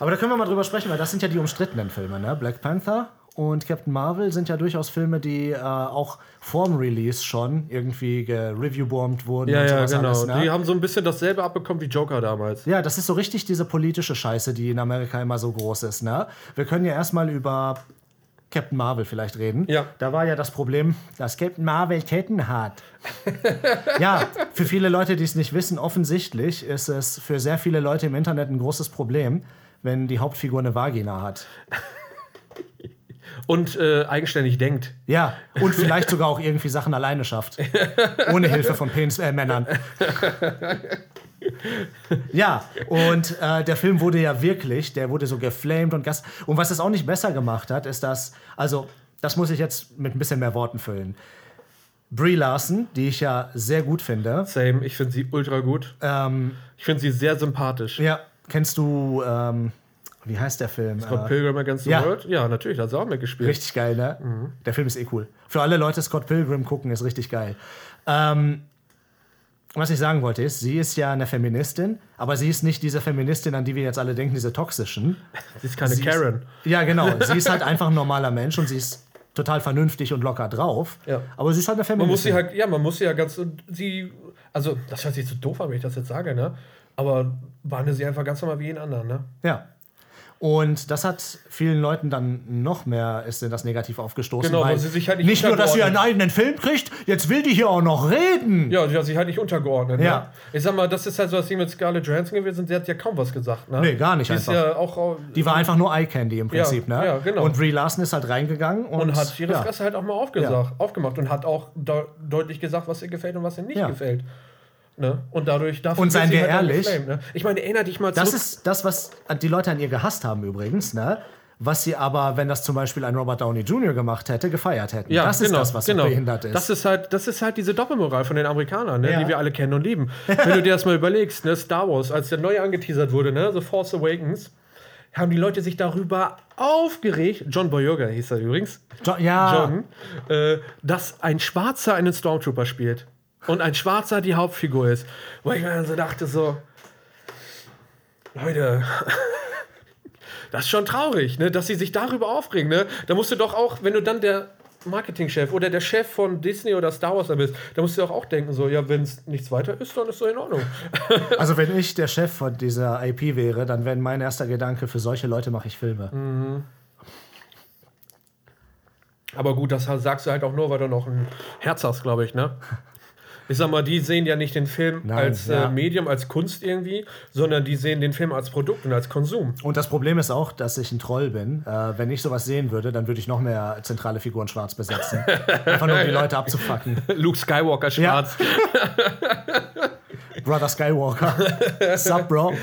D: Aber da können wir mal drüber sprechen, weil das sind ja die umstrittenen Filme, ne? Black Panther und Captain Marvel sind ja durchaus Filme, die äh, auch vorm Release schon irgendwie gereviewbombt wurden.
C: Ja, ja, genau.
D: alles, ne?
C: Die haben so ein bisschen dasselbe abbekommen wie Joker damals.
D: Ja, das ist so richtig diese politische Scheiße, die in Amerika immer so groß ist. Ne? Wir können ja erstmal über Captain Marvel vielleicht reden.
C: Ja.
D: Da war ja das Problem, dass Captain Marvel Ketten hat. ja, für viele Leute, die es nicht wissen, offensichtlich ist es für sehr viele Leute im Internet ein großes Problem, wenn die Hauptfigur eine Vagina hat. *laughs*
C: Und äh, eigenständig denkt.
D: Ja, und vielleicht sogar auch irgendwie Sachen alleine schafft. Ohne Hilfe von Penis äh, Männern. Ja, und äh, der Film wurde ja wirklich, der wurde so geflamed und gas. Und was es auch nicht besser gemacht hat, ist dass, also, das muss ich jetzt mit ein bisschen mehr Worten füllen. Brie Larson, die ich ja sehr gut finde.
C: Same, ich finde sie ultra gut.
D: Ähm,
C: Ich finde sie sehr sympathisch.
D: ja, kennst du, ähm, wie heißt der Film?
C: Scott
D: Äh,
C: Pilgrim Against the
D: ja.
C: World? Ja, natürlich, hat sie auch mitgespielt.
D: Richtig geil, ne? Der Film ist eh cool. Für alle Leute Scott Pilgrim gucken, ist richtig geil. Ähm, was ich sagen wollte ist, sie ist ja eine Feministin, aber sie ist nicht diese Feministin, an die wir jetzt alle denken, diese toxischen.
C: Sie ist keine
D: Sie ist-
C: Karen.
D: Ja, genau. *laughs* Sie ist halt einfach ein normaler Mensch und sie ist total vernünftig und locker drauf.
C: Ja.
D: Aber sie ist halt eine
C: Man muss
D: Feministin.
C: sie halt, ja, man muss sie ja ganz, sie, also, das hört sich so doof an, wenn ich das jetzt sage, ne? Aber behandle sie einfach ganz normal wie jeden anderen, ne?
D: ja. Und das hat vielen Leuten dann noch mehr ist denn das negativ aufgestoßen.
C: Genau, weil sie sich halt nicht
D: nicht nur, dass sie einen eigenen Film kriegt, jetzt will die hier auch noch reden.
C: Ja, sie hat sich halt nicht untergeordnet.
D: Ja.
C: Ne? Ich sag mal, das ist halt so das Ding mit Scarlett Johansson gewesen. Sie hat ja kaum was gesagt. Ne?
D: Nee, gar nicht
C: Die
D: einfach.
C: ja auch.
D: Die war einfach nur Eye Candy im Prinzip,
C: Ja,
D: ne?
C: ja, genau.
D: Und Brie Larson ist halt reingegangen und,
C: und hat ihre
D: ja.
C: Fresse halt auch mal aufgesagt, aufgemacht und hat auch deu deutlich gesagt, was ihr gefällt und was ihr nicht gefällt. Ne? Und dadurch darf
D: Und seien wir
C: halt
D: ehrlich,
C: geflamed, ne? Ich meine, erinnere dich mal
D: Das
C: zurück.
D: ist das, was die Leute an ihr gehasst haben übrigens, ne? Was sie aber, wenn das zum Beispiel ein Robert Downey Jr. gemacht hätte, gefeiert hätten.
C: ja,
D: das
C: genau,
D: ist das, was
C: genau.
D: behindert ist.
C: Das ist halt, das ist halt diese Doppelmoral von den Amerikanern, ne?
D: Ja.
C: die wir alle kennen und lieben. *laughs* Wenn du dir das mal überlegst, ne? Star Wars, als der neue angeteasert wurde, ne? The Force Awakens, haben die Leute sich darüber aufgeregt. John Boyega hieß er übrigens.
D: Jo ja,
C: John, äh, dass ein Schwarzer einen Stormtrooper spielt und ein Schwarzer die Hauptfigur ist. Wo ich mir dann so dachte, so, Leute, *laughs* das ist schon traurig, ne, dass sie sich darüber aufregen. Ne? Da musst du doch auch, wenn du dann der Marketingchef oder der Chef von Disney oder Star Wars bist, da musst du doch auch denken, so, ja, wenn es nichts weiter ist, dann ist so in Ordnung. *laughs*
D: also wenn ich der Chef von dieser IP wäre, dann wäre mein erster Gedanke, für solche Leute mache ich Filme.
C: Mhm. Aber gut, das sagst du halt auch nur, weil du noch ein Herz hast, glaube ich, ne? *laughs* Ich sag mal, die sehen ja nicht den Film
D: Nein,
C: als
D: ja.
C: äh, Medium, als Kunst irgendwie, sondern die sehen den Film als Produkt und als Konsum.
D: Und das Problem ist auch, dass ich ein Troll bin. Äh, wenn ich sowas sehen würde, dann würde ich noch mehr zentrale Figuren schwarz besetzen. *laughs* Einfach nur, um die Leute abzufacken. *laughs*
C: Luke Skywalker schwarz. *laughs*
D: Brother Skywalker. Sup, Bro?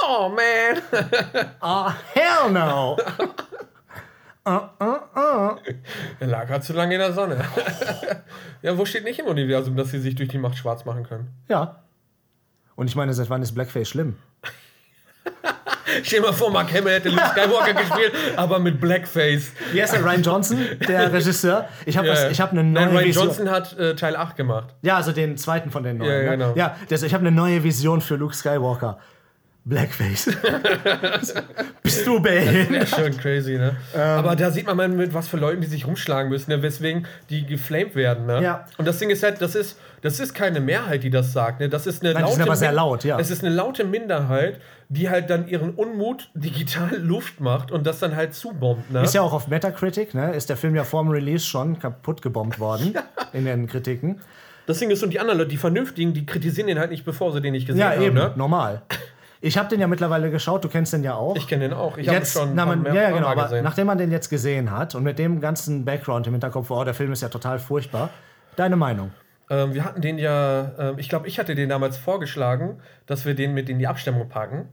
C: Oh man!
D: Oh, hell no! *laughs*
C: Er lag halt zu lange in der Sonne. *laughs* ja, wo steht nicht im Universum, dass sie sich durch die Macht schwarz machen können?
D: Ja. Und ich meine, seit wann ist Blackface schlimm? *laughs*
C: Stell dir mal vor, Mark Hamill hätte Luke Skywalker gespielt, aber mit Blackface.
D: Wie heißt der? Ryan Johnson, der Regisseur. Ich habe ich hab eine neue
C: Nein, Ryan
D: Vision.
C: Johnson hat äh, Teil 8 gemacht.
D: Ja, also den zweiten von den neuen.
C: Ja,
D: ne?
C: genau.
D: Ja, das, ich habe eine neue Vision für Luke Skywalker. Blackface. *laughs* Bist du behindert?
C: Schon crazy, ne?
D: Ähm.
C: Aber da sieht man mal, mit was für Leuten die sich rumschlagen müssen, ne? weswegen die geflamed werden, ne?
D: Ja.
C: Und das Ding ist halt, das ist, das ist keine Mehrheit, die das sagt, ne? Das ist eine
D: Nein, sind aber sehr laut, ja.
C: Es ist eine laute Minderheit, die halt dann ihren Unmut *laughs* digital Luft macht und das dann halt zubombt, ne?
D: Ist ja auch auf Metacritic, ne? Ist der Film ja vorm Release schon kaputt gebombt worden *laughs* in den Kritiken.
C: Das Ding ist, und die anderen Leute, die Vernünftigen, die kritisieren den halt nicht, bevor sie den nicht gesehen
D: Ja,
C: haben,
D: eben,
C: ne?
D: normal. Ich habe den ja mittlerele geschaut, du kennst den ja auch.
C: Ich kenne den auch. Ich habe
D: jetzt,
C: schon
D: na, man,
C: mehr,
D: ja, genau,
C: Mal
D: aber
C: gesehen.
D: nachdem man den jetzt gesehen hat und mit dem ganzen Background im Hinterkopf, oh, der Film ist ja total furchtbar. Deine Meinung?
C: Ähm, wir hatten den ja, ähm, ich glaube, ich hatte den damals vorgeschlagen, dass wir den mit in die Abstimmung packen.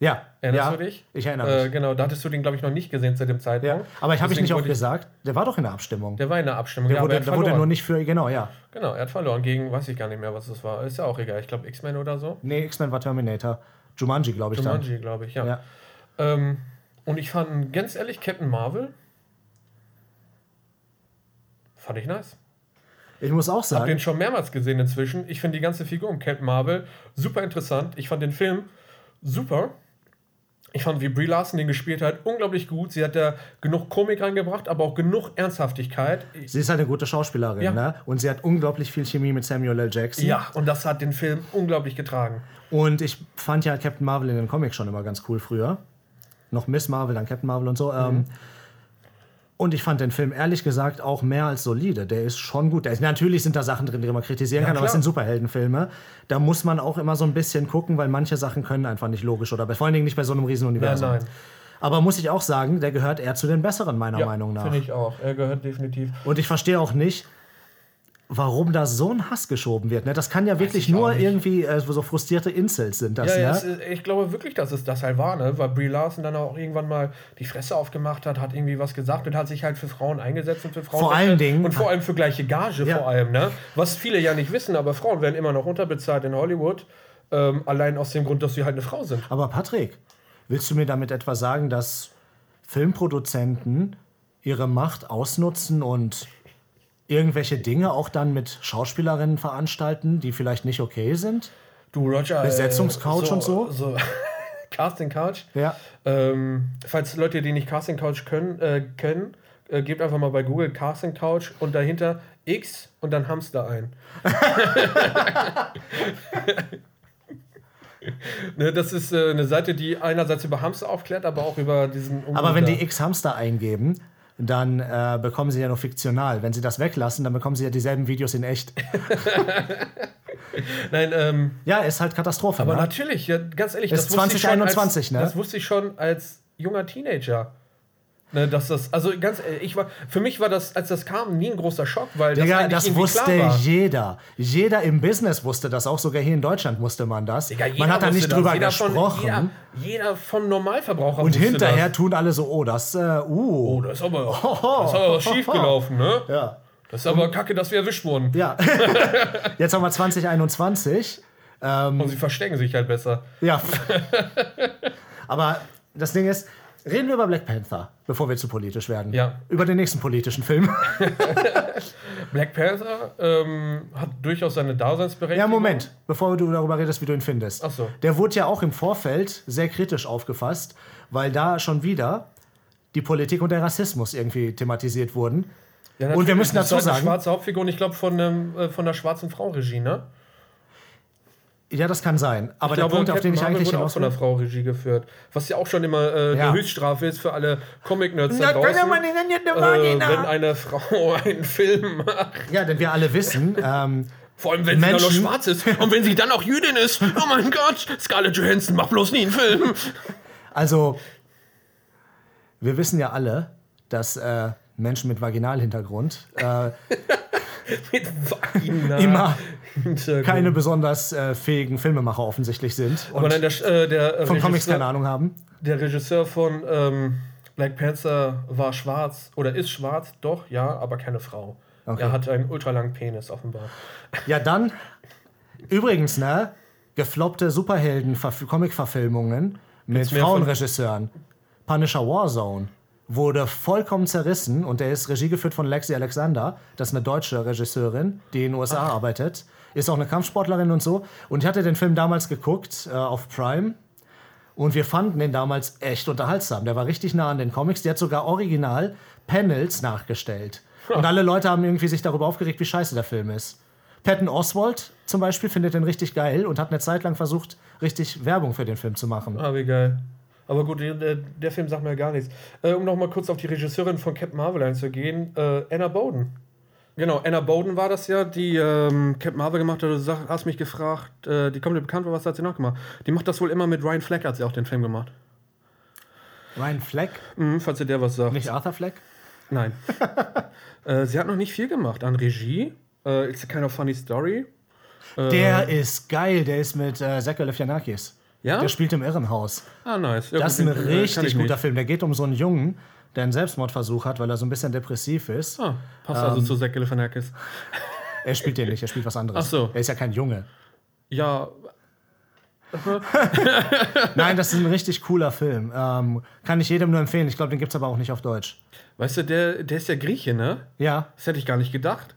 D: Ja.
C: Erinnerst
D: ja,
C: du dich?
D: Ich erinnere
C: Äh,
D: mich.
C: genau, da hattest du den, glaube ich, noch nicht gesehen zu dem
D: ja.
C: Zeitpunkt.
D: Aber ich habe ich
C: Deswegen
D: nicht auch gesagt, der war doch in der Abstimmung.
C: Der war in der Abstimmung,
D: Der
C: ja,
D: wurde,
C: aber er
D: wurde nur nicht für, genau, ja.
C: Genau, er hat verloren gegen, weiß ich gar nicht mehr, was es war. Ist ja auch egal. Ich glaube, X-Men oder so.
D: Nee, X-Men war Terminator. Jumanji, glaube ich.
C: Jumanji, glaube ich, ja.
D: Ja.
C: Ähm, und ich fand, ganz ehrlich, Captain Marvel Fand ich nice.
D: Ich muss auch
C: Hab
D: sagen,
C: den schon mehrmals gesehen inzwischen. Ich finde die ganze Figur um Captain Marvel super interessant. Ich fand den Film super. Ich fand, wie Brie Larson den gespielt hat, unglaublich gut. Sie hat da genug Komik reingebracht, aber auch genug Ernsthaftigkeit.
D: sie ist halt eine gute Schauspielerin,
C: Ja.
D: ne? Und sie hat unglaublich viel Chemie mit Samuel L. Jackson.
C: Ja, und das hat den Film unglaublich getragen.
D: Und ich fand ja Captain Marvel in den Comics schon immer ganz cool früher. Noch Miss Marvel, dann Captain Marvel und so.
C: Mhm.
D: Ähm, und ich fand den Film ehrlich gesagt auch mehr als solide. Der ist schon gut. Der ist, natürlich sind da Sachen drin, die man kritisieren
C: Ja,
D: kann, aber es
C: klar.
D: sind Superheldenfilme. Da muss man auch immer so ein bisschen gucken, weil manche Sachen können einfach nicht logisch oder vor allen Dingen nicht bei so einem Riesenuniversum.
C: nein.
D: Aber muss ich auch sagen, der gehört eher zu den besseren, meiner
C: Ja,
D: Meinung nach.
C: Finde ich auch. Er gehört definitiv.
D: Und ich verstehe auch nicht, warum da so ein Hass geschoben wird. Ne? Das kann ja wirklich nur irgendwie äh, so frustrierte Incels sind das.
C: Ja, ja,
D: ne?
C: es ich glaube wirklich, dass es das halt war, ne? weil Brie Larson dann auch irgendwann mal die Fresse aufgemacht hat, hat irgendwie was gesagt und hat sich halt für Frauen eingesetzt und für Frauen.
D: Vor allen Dingen-
C: Und vor allem für gleiche Gage,
D: Ja.
C: vor allem. Ne? Was viele ja nicht wissen, aber Frauen werden immer noch unterbezahlt in Hollywood. Ähm, allein aus dem Grund, dass sie halt eine Frau sind.
D: Aber Patrick, willst du mir damit etwa sagen, dass Filmproduzenten ihre Macht ausnutzen und irgendwelche Dinge auch dann mit Schauspielerinnen veranstalten, die vielleicht nicht okay sind?
C: Du, Roger.
D: Besetzungscouch und so?
C: so *laughs* Casting Couch.
D: Ja.
C: Ähm, falls Leute, die nicht Casting Couch können, äh, kennen, äh, gebt einfach mal bei Google Casting Couch und dahinter X und dann Hamster ein. *laughs* ne, das ist äh, eine Seite, die einerseits über Hamster aufklärt, aber auch über diesen.
D: Aber wenn die
C: Umgang.
D: X-Hamster eingeben, dann äh, bekommen sie ja nur fiktional. Wenn sie das weglassen, dann bekommen sie ja dieselben Videos in echt. *laughs*
C: Nein, ähm,
D: Ja, ist halt Katastrophe.
C: aber
D: ne?
C: natürlich, ja, ganz ehrlich,
D: Ist
C: schon
D: 2021,
C: als,
D: ne?
C: Das wusste ich schon als junger Teenager. Ne, dass das, also ganz ehrlich, ich war, für mich war das, als das kam, nie ein großer Schock, weil das
D: Digga,
C: eigentlich
D: das wusste jeder. Jeder im Business wusste das, auch sogar hier in Deutschland wusste man das.
C: Digga, jeder
D: man hat da nicht drüber
C: jeder
D: gesprochen.
C: Von, jeder, jeder von Normalverbraucher
D: und hinterher
C: das.
D: tun alle so, oh, das, äh, uh.
C: Oh, das ist aber, *laughs* das ist aber was schief gelaufen, ne?
D: Ja.
C: Das ist aber kacke, dass wir erwischt wurden.
D: Ja. *laughs* Jetzt haben wir 2021.
C: Und sie verstecken sich halt besser.
D: Ja. *laughs* Aber das Ding ist, reden wir über Black Panther, bevor wir zu politisch werden.
C: Ja.
D: Über den nächsten politischen Film. *laughs*
C: Black Panther ähm, hat durchaus seine Daseinsberechtigung.
D: Ja, Moment, bevor du darüber redest, wie du ihn findest.
C: Ach so.
D: Der wurde ja auch im Vorfeld sehr kritisch aufgefasst, weil da schon wieder die Politik und der Rassismus irgendwie thematisiert wurden.
C: Ja,
D: Und wir müssen
C: das ist
D: dazu
C: eine
D: sagen-
C: schwarze Hauptfigur und ich glaube von, ähm, äh, von der schwarzen Frau Regie, ne?
D: Ja, das kann sein. Aber
C: ich
D: der
C: glaube,
D: Punkt, auf den ich
C: Marvel
D: eigentlich hinaus
C: von der Frau Regie geführt. Was ja auch schon immer äh,
D: Ja.
C: eine Höchststrafe ist für alle Comic-Nerds da
D: Ja,
C: draußen.
D: man
C: Äh, wenn eine Frau *laughs* einen Film macht.
D: Ja, denn wir alle wissen, ähm,
C: Vor allem, wenn sie dann noch
D: Menschen-
C: schwarz ist. Und wenn sie dann auch Jüdin ist. Oh mein Gott, Scarlett Johansson, mach bloß nie einen Film.
D: also wir wissen ja alle, dass äh, Menschen mit Vaginalhintergrund äh, *laughs* *laughs*
C: Mit Vagina. *laughs*
D: Immer keine besonders äh, fähigen Filmemacher offensichtlich sind und
C: Aber nein, der, äh, der, äh,
D: von Comics
C: Regisseur-
D: keine Ahnung haben.
C: der Regisseur von ähm, Black Panther war schwarz oder ist schwarz, doch, ja, aber keine Frau.
D: Okay.
C: Er hat einen ultralangen Penis offenbar.
D: Ja, dann übrigens, ne? Gefloppte Superhelden-Comic-Verfilmungen mit
C: von-
D: Frauenregisseuren. Punisher Warzone wurde vollkommen zerrissen und der ist Regie geführt von Lexi Alexander. Das ist eine deutsche Regisseurin, die in den USA arbeitet. Ist auch eine Kampfsportlerin und so. Und ich hatte den Film damals geguckt äh, auf Prime. Und wir fanden den damals echt unterhaltsam. Der war richtig nah an den Comics. Die hat sogar original Panels nachgestellt. Und alle Leute haben irgendwie sich darüber aufgeregt, wie scheiße der Film ist. Patton Oswald zum Beispiel findet den richtig geil und hat eine Zeit lang versucht, richtig Werbung für den Film zu machen.
C: Ah, wie geil. Aber gut, der, der Film sagt mir gar nichts. Äh, um noch mal kurz auf die Regisseurin von Captain Marvel einzugehen, äh, Anna Bowden. Genau, Anna Bowden war das ja, die ähm, Captain Marvel gemacht hat. Du sag, hast mich gefragt, äh, die kommt dir bekannt vor, was hat sie noch gemacht? Die macht das wohl immer mit Ryan Fleck, hat sie auch den Film gemacht.
D: Ryan Fleck,
C: Mhm, falls ihr der was sagt.
D: nicht Arthur Fleck?
C: Nein. *laughs* äh, sie hat noch nicht viel gemacht an Regie. Äh, It's a kind of funny story.
D: Der ist geil, der ist mit äh, Zach Galifianakis.
C: Ja?
D: Der spielt im Irrenhaus.
C: Ah, nice. Ja,
D: Das ist ein
C: den, äh,
D: richtig
C: ich
D: guter
C: nicht.
D: Film. Der geht um so einen Jungen, der einen Selbstmordversuch hat, weil er so ein bisschen depressiv ist.
C: Ah, passt
D: Ähm.
C: also zu Zach Galifianakis.
D: Er spielt den nicht, er spielt was anderes.
C: Ach so.
D: Er ist ja kein Junge.
C: Ja, *laughs*
D: Nein, das ist ein richtig cooler Film. Ähm, kann ich jedem nur empfehlen. Ich glaube, den gibt es aber auch nicht auf Deutsch.
C: Weißt du, der, der ist ja Grieche, ne?
D: Ja,
C: Das hätte ich gar nicht gedacht.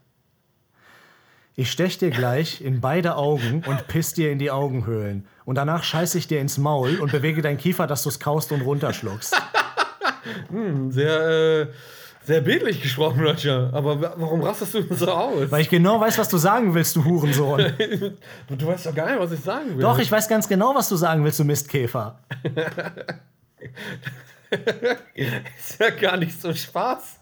D: Ich stech dir gleich in beide Augen und piss dir in die Augenhöhlen. Und danach scheiße ich dir ins Maul und bewege deinen Kiefer, dass du es kaust und runterschluckst. *laughs*
C: Sehr, äh, sehr bildlich gesprochen, Roger. Aber wa- warum rastest du so aus?
D: Weil ich genau weiß, was du sagen willst, du Hurensohn.
C: du, *laughs* du weißt doch gar nicht, was ich sagen will.
D: Doch, ich weiß ganz genau, was du sagen willst, du Mistkäfer. *laughs*
C: ist ja gar nicht so Spaß.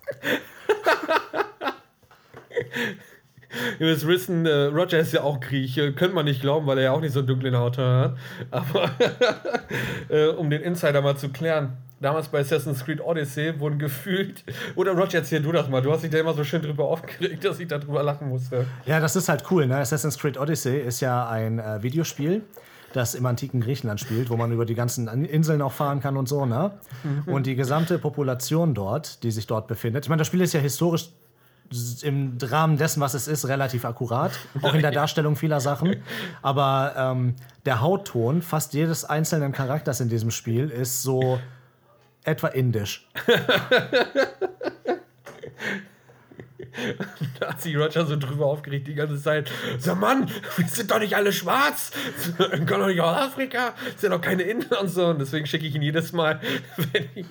C: *laughs* Müsst wissen, äh, Roger ist ja auch Grieche. Könnte man nicht glauben, weil er ja auch nicht so dunkle Haut hat. Aber *laughs* äh, um den Insider mal zu klären. Damals bei Assassin's Creed Odyssey wurden gefühlt. *laughs* Oder Roger, erzähl du das mal. Du hast dich da immer so schön drüber aufgeregt, dass ich darüber lachen musste.
D: Ja, das ist halt cool. Ne? Assassin's Creed Odyssey ist ja ein äh, Videospiel, das im antiken Griechenland spielt, wo man über die ganzen An- Inseln auch fahren kann und so. Ne? Und die gesamte Population dort, die sich dort befindet. Ich meine, das Spiel ist ja historisch im Rahmen dessen, was es ist, relativ akkurat, auch in der *laughs* Darstellung vieler Sachen. Aber ähm, der Hautton fast jedes einzelnen Charakters in diesem Spiel ist so etwa indisch. *laughs*
C: Da hat sich Roger so drüber aufgeregt die ganze Zeit. So, Mann, wir sind doch nicht alle schwarz. Wir kommen doch nicht aus Afrika. Sind doch keine Inder und so. Und deswegen schicke ich ihn jedes Mal, *laughs* wenn ich.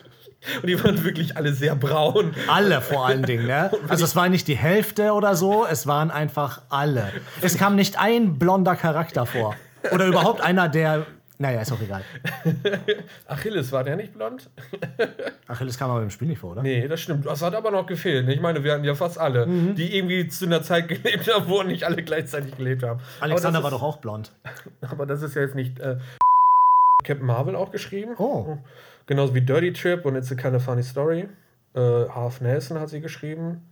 C: Und die waren wirklich alle sehr braun.
D: Alle vor allen Dingen, ne? Also es war nicht die Hälfte oder so, es waren einfach alle. Es kam nicht ein blonder Charakter vor. Oder überhaupt einer, der. Naja, ist auch egal.
C: Achilles, war der nicht blond?
D: Achilles kam aber im Spiel nicht vor, oder?
C: Nee, das stimmt. Das hat aber noch gefehlt. Ich meine, wir hatten ja fast alle,
D: Mhm.
C: die irgendwie zu einer Zeit gelebt haben, wo nicht alle gleichzeitig gelebt haben.
D: Alexander war doch auch blond. *laughs*
C: Aber das ist ja jetzt nicht. Äh, Captain Marvel auch geschrieben.
D: Oh.
C: Genauso wie Dirty Trip und It's a Kind of Funny Story. Äh, Half Nelson hat sie geschrieben.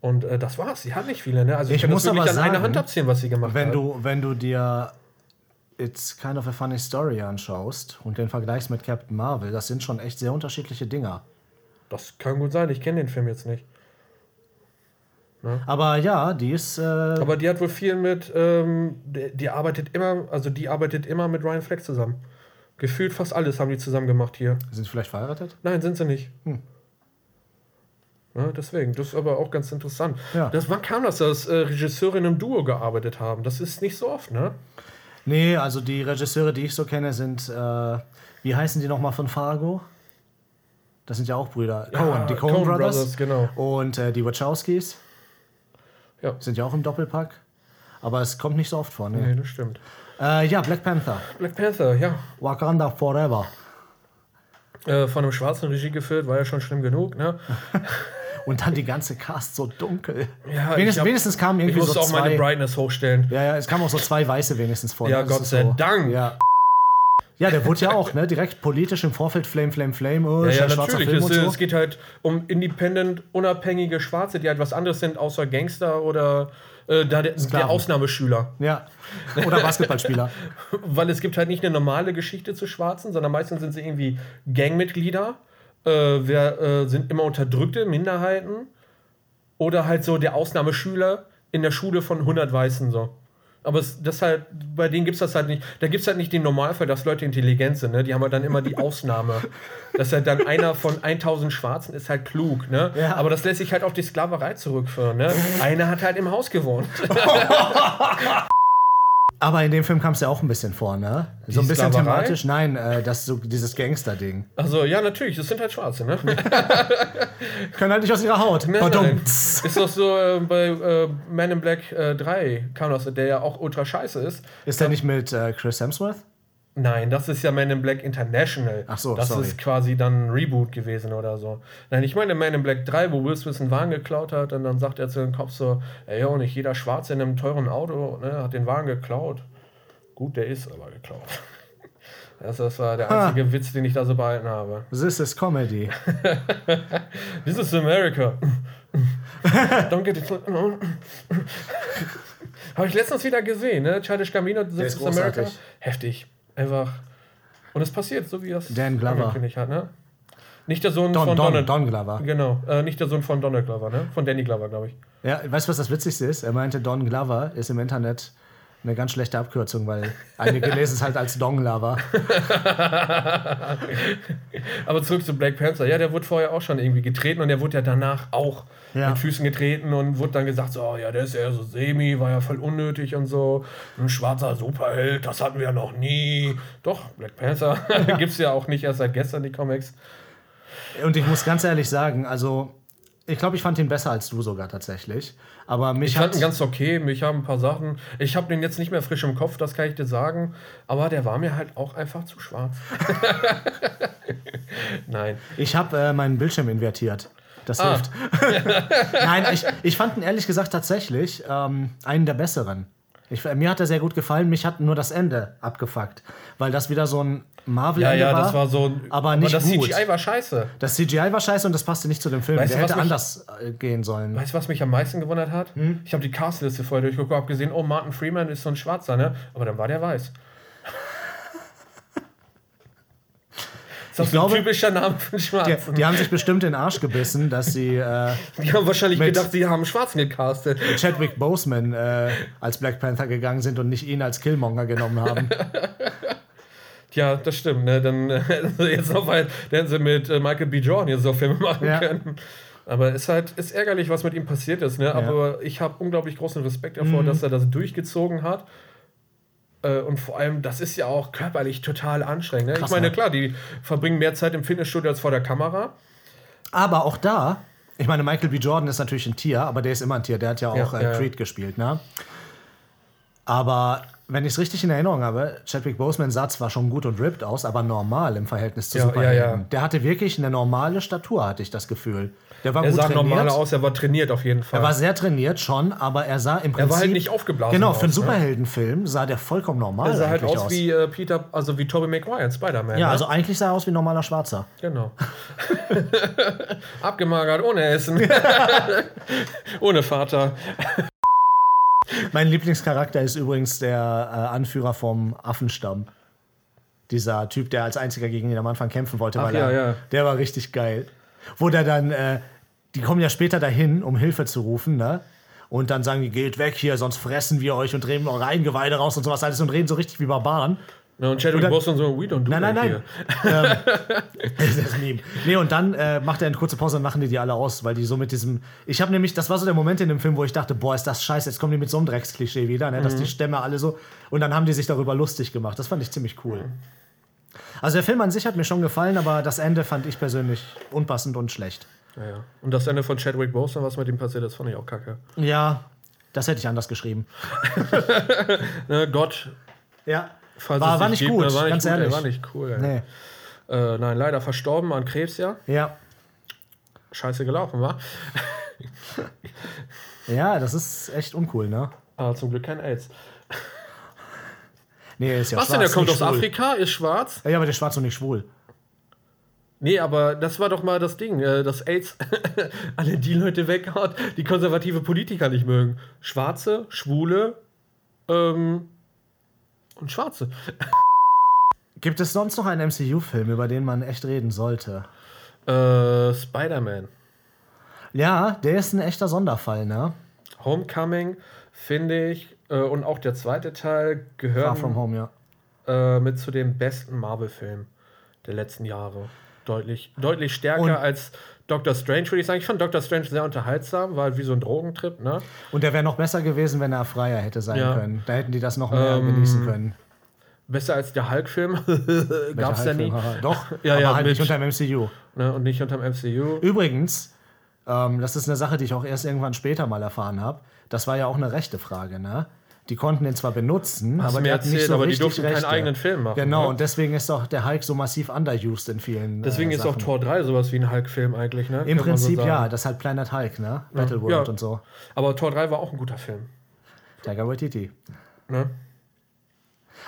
C: Und äh, das war's. Sie hat nicht viele, ne? Also
D: Ich
C: kann
D: muss aber
C: an
D: sagen,
C: Hand abzählen, was sie gemacht
D: Wenn
C: hat.
D: du, wenn du dir It's Kind of a Funny Story anschaust und den vergleichst mit Captain Marvel, das sind schon echt sehr unterschiedliche Dinger.
C: Das kann gut sein. Ich kenne den Film jetzt nicht.
D: Aber ja, die ist. Äh,
C: Aber die hat wohl viel mit. Ähm, die, die arbeitet immer, also die arbeitet immer mit Ryan Fleck zusammen. Gefühlt fast alles haben die zusammen gemacht hier.
D: sind sie vielleicht verheiratet?
C: Nein, sind sie nicht.
D: Hm.
C: Ja, deswegen, das ist aber auch ganz interessant.
D: Ja.
C: Das, wann kam das, dass äh, Regisseure in einem Duo gearbeitet haben? Das ist nicht so oft, ne?
D: Nee, also die Regisseure, die ich so kenne, sind. Äh, wie heißen die nochmal von Fargo? Das sind ja auch Brüder. Cohen, die Coen Brothers.
C: Brothers, genau.
D: Und äh, die Wachowskis.
C: Ja.
D: Sind ja auch im Doppelpack. Aber es kommt nicht so oft vor.
C: Nee,
D: Ne?
C: das stimmt.
D: Äh, ja, Black Panther.
C: Black Panther, ja.
D: Wakanda Forever.
C: Äh, von einem schwarzen Regie geführt, war ja schon schlimm genug, ne? *laughs*
D: Und dann die ganze Cast so dunkel.
C: Ja,
D: wenigstens,
C: ich hab-
D: wenigstens kamen
C: Ich
D: irgendwie
C: musste
D: so
C: auch meine. Brightness hochstellen.
D: Ja, ja, es kamen auch so zwei Weiße wenigstens vor.
C: Ja, Gott sei
D: so,
C: Dank.
D: Ja. ja, der wurde ja auch, ne? Direkt politisch im Vorfeld Flame, Flame, Flame. Oh,
C: Ja, ja,
D: schwarzer
C: natürlich.
D: Film
C: Es,
D: und so.
C: es geht halt um independent, unabhängige Schwarze, die halt was anderes sind, außer Gangster oder äh, da der, der. Ausnahmeschüler.
D: Ja. Oder Basketballspieler. *laughs*
C: Weil es gibt halt nicht eine normale Geschichte zu Schwarzen, sondern meistens sind sie irgendwie Gangmitglieder, äh, wer, äh, sind immer unterdrückte Minderheiten oder halt so der Ausnahmeschüler in der Schule von 100 Weißen so. Aber es, das halt, bei denen gibt es das halt nicht. Da gibt es halt nicht den Normalfall, dass Leute intelligent sind. Ne? Die haben halt dann immer die Ausnahme. *laughs* dass halt dann einer von 1000 Schwarzen ist halt klug. Ne?
D: Ja.
C: Aber das lässt sich halt auf die Sklaverei zurückführen. Ne? *laughs* Einer hat halt im Haus gewohnt. *laughs*
D: Aber in dem Film kam es ja auch ein bisschen vor, ne? So ein
C: Die
D: bisschen
C: Sklaverei?
D: thematisch. Nein, äh, das so dieses Gangster-Ding.
C: Also ja, natürlich, das sind halt Schwarze. Ne? *laughs*
D: Können halt nicht aus ihrer Haut.
C: Nein, nein. Ist doch so äh, bei äh, Man in Black äh, 3 kam das, der ja auch ultra scheiße ist.
D: Ist der nicht mit äh, Chris Hemsworth?
C: Nein, das ist ja Man in Black International.
D: Ach so,
C: Das
D: sorry.
C: ist quasi dann ein Reboot gewesen oder so. Nein, ich meine Man in Black 3, wo Will Smith einen Wagen geklaut hat und dann sagt er zu dem Kopf so, ey, jo, nicht jeder Schwarze in einem teuren Auto ne, hat den Wagen geklaut. Gut, der ist aber geklaut. *laughs* Das, das war der einzige Witz, den ich da so behalten habe.
D: This is Comedy. *laughs*
C: This is America. Don't get it. Habe ich letztens wieder gesehen, ne? Childish Gambino, This is America. Heftig. Einfach. Und es passiert, so wie das
D: Dan Glover.
C: angekündigt hat, ne? Nicht der Sohn
D: Don,
C: von
D: Don,
C: Donald.
D: Don Glover.
C: Genau, äh, nicht der Sohn von Donald Glover, ne? Von Danny Glover, glaube ich.
D: Ja, weißt du, was das Witzigste ist? Er meinte, Don Glover ist im Internet Eine ganz schlechte Abkürzung, weil einige lesen es halt als Dong Lover. *laughs*
C: Aber zurück zu Black Panther. Ja, der wurde vorher auch schon irgendwie getreten und der wurde ja danach auch
D: Ja.
C: mit Füßen getreten und wurde dann gesagt, so, oh, ja, der ist ja so semi, war ja voll unnötig und so. Ein schwarzer Superheld, das hatten wir ja noch nie. Doch, Black Panther *laughs* gibt es ja auch nicht erst seit gestern, die Comics.
D: Und ich muss ganz ehrlich sagen, also ich glaube, ich fand ihn besser als du sogar tatsächlich. Aber mich
C: Ich
D: hat
C: fand ihn ganz okay, mich haben ein paar Sachen. Ich habe den jetzt nicht mehr frisch im Kopf, das kann ich dir sagen. Aber der war mir halt auch einfach zu schwarz. *laughs* Nein.
D: ich habe äh, meinen Bildschirm invertiert. Das
C: Ah.
D: hilft. *laughs* Nein, ich, ich fand ihn ehrlich gesagt tatsächlich ähm, einen der besseren. Ich, mir hat er sehr gut gefallen, mich hat nur das Ende abgefuckt. Weil das wieder so ein
C: Ja,
D: Marvel-Ende
C: ja,
D: war.
C: das war so.
D: aber nicht
C: das
D: gut.
C: CGI war scheiße.
D: Das CGI war scheiße und das passte nicht zu dem Film.
C: Weißt
D: Der hätte
C: mich-
D: anders äh, gehen sollen.
C: Weißt du, was mich am meisten gewundert hat?
D: Hm?
C: Ich habe die Castliste vorher durchgeguckt, habe gesehen, oh, Martin Freeman ist so ein Schwarzer, ne? Aber dann war der weiß. Ist doch
D: Ich
C: so ein
D: glaube-
C: typischer Name für einen
D: Die,
C: Schwarzen.
D: die haben sich bestimmt den Arsch gebissen, dass sie äh,
C: Die haben wahrscheinlich
D: Mit-
C: gedacht, sie haben Schwarzen gecastet.
D: Chadwick Boseman äh, als Black Panther gegangen sind und nicht ihn als Killmonger genommen haben. *laughs*
C: Ja, das stimmt. Ne? Dann äh, *laughs* jetzt noch weit, hätten sie mit äh, Michael B. Jordan jetzt noch Filme machen
D: Ja.
C: können. Aber es ist halt ist ärgerlich, was mit ihm passiert ist. Ne? Aber ich habe unglaublich großen Respekt davor,
D: Mhm.
C: dass er das durchgezogen hat. Äh, Und vor allem, das ist ja auch körperlich total anstrengend. Ne?
D: Krass,
C: ich meine,
D: ne?
C: klar, die verbringen mehr Zeit im Fitnessstudio als vor der Kamera.
D: Aber auch da, ich meine, Michael B. Jordan ist natürlich ein Tier, aber der ist immer ein Tier. Der hat ja auch
C: Ja,
D: äh. Creed gespielt, ne? Aber wenn ich es richtig in Erinnerung habe, Chadwick Boseman sah zwar schon gut und ripped aus, aber normal im Verhältnis zu
C: Ja,
D: Superhelden.
C: ja, ja.
D: Der hatte wirklich eine normale Statur, hatte ich das Gefühl. Der war
C: Er
D: gut
C: sah
D: trainiert.
C: normaler aus, er war trainiert auf jeden Fall.
D: Er war sehr trainiert schon, aber er sah im Prinzip.
C: Er war halt nicht aufgeblasen
D: Genau,
C: aus,
D: für einen
C: ne?
D: Superheldenfilm sah der vollkommen normal
C: er sah halt
D: eigentlich
C: aus, wie äh, Peter, also wie Tobey Maguire in Spider-Man.
D: Ja,
C: ne?
D: also eigentlich sah er aus wie ein normaler Schwarzer.
C: Genau. *laughs* Abgemagert, ohne Essen. *laughs* ohne Vater.
D: Mein Lieblingscharakter ist übrigens der äh, Anführer vom Affenstamm. Dieser Typ, der als einziger gegen ihn am Anfang kämpfen wollte,
C: Ach
D: weil
C: ja,
D: er,
C: ja.
D: der war richtig geil. Wo der dann, äh, die kommen ja später dahin, um Hilfe zu rufen, ne? Und dann sagen die, geht weg hier, sonst fressen wir euch und drehen eure Eingeweide raus und sowas alles und reden so richtig wie Barbaren.
C: Ja, und Chadwick Boseman so, we don't do
D: Nein, nein, nein.
C: here. *laughs* *laughs*
D: Das ist das Meme. Nee, und dann äh, macht er eine kurze Pause und machen die die alle aus, weil die so mit diesem. Ich habe nämlich, das war so der Moment in dem Film, wo ich dachte, boah, ist das scheiße, jetzt kommen die mit so einem Drecksklischee wieder, ne,
C: Mhm.
D: dass die Stämme alle so. Und dann haben die sich darüber lustig gemacht. Das fand ich ziemlich cool. Also der Film an sich hat mir schon gefallen, aber das Ende fand ich persönlich unpassend und schlecht.
C: Ja, ja. Und das Ende von Chadwick Boseman, was mit ihm passiert ist, fand ich auch kacke.
D: Ja, das hätte ich anders geschrieben. *laughs*
C: Ne, Gott,
D: Ja.
C: Falls
D: War- war nicht
C: gibt,
D: gut,
C: ne, war nicht
D: ganz
C: gut,
D: ehrlich.
C: War nicht cool.
D: Nee.
C: Äh, nein, leider verstorben an Krebs, ja.
D: Ja.
C: Scheiße gelaufen, war. *laughs*
D: Ja, das ist echt uncool, ne?
C: Aber zum Glück kein AIDS.
D: Nee, ist ja
C: Was
D: schwarz,
C: denn, der kommt aus
D: schwul.
C: Afrika, ist schwarz?
D: Ja, aber der ist schwarz und nicht schwul.
C: Nee, aber das war doch mal das Ding, äh, dass AIDS *laughs* alle die Leute weghaut, die konservative Politiker nicht mögen. Schwarze, Schwule ähm, und Schwarze.
D: Gibt es sonst noch einen MCU-Film, über den man echt reden sollte?
C: Äh, Spider-Man.
D: Ja, der ist ein echter Sonderfall, ne?
C: Homecoming, finde ich, äh, und auch der zweite Teil
D: Far
C: gehören
D: From Home, ja.
C: äh, mit zu den besten Marvel-Filmen der letzten Jahre. Deutlich, deutlich stärker
D: Und-
C: als Doctor Strange, würde ich sagen. Ich fand Doctor Strange sehr unterhaltsam, war halt wie so ein Drogentrip, ne?
D: Und der wäre noch besser gewesen, wenn er freier hätte sein
C: Ja.
D: können. Da hätten die das noch mehr
C: Ähm,
D: genießen können.
C: Besser als der Hulk-Film. *laughs*
D: Welcher
C: Gab's ja nie.
D: Doch, *laughs*
C: Ja,
D: aber
C: ja,
D: halt
C: mit-
D: nicht unter dem MCU.
C: Ne? Und nicht unterm MCU.
D: Übrigens, ähm, das ist eine Sache, die ich auch erst irgendwann später mal erfahren habe. Das war ja auch eine rechte Frage, ne? Die konnten den zwar benutzen,
C: Hast
D: aber die hatten nicht
C: erzählt,
D: so
C: aber die durften keinen
D: Rechte.
C: eigenen Film machen,
D: Genau,
C: ne?
D: und deswegen ist doch der Hulk so massiv underused in vielen
C: Deswegen
D: äh,
C: ist auch. Tor 3 sowas wie ein Hulk-Film eigentlich, ne?
D: Im
C: so
D: Prinzip
C: sagen.
D: ja, das ist halt Planet Hulk, ne? Battleworld
C: Ja.
D: und so.
C: Aber Tor 3 war auch ein guter Film.
D: Tiger Waititi.
C: Ne?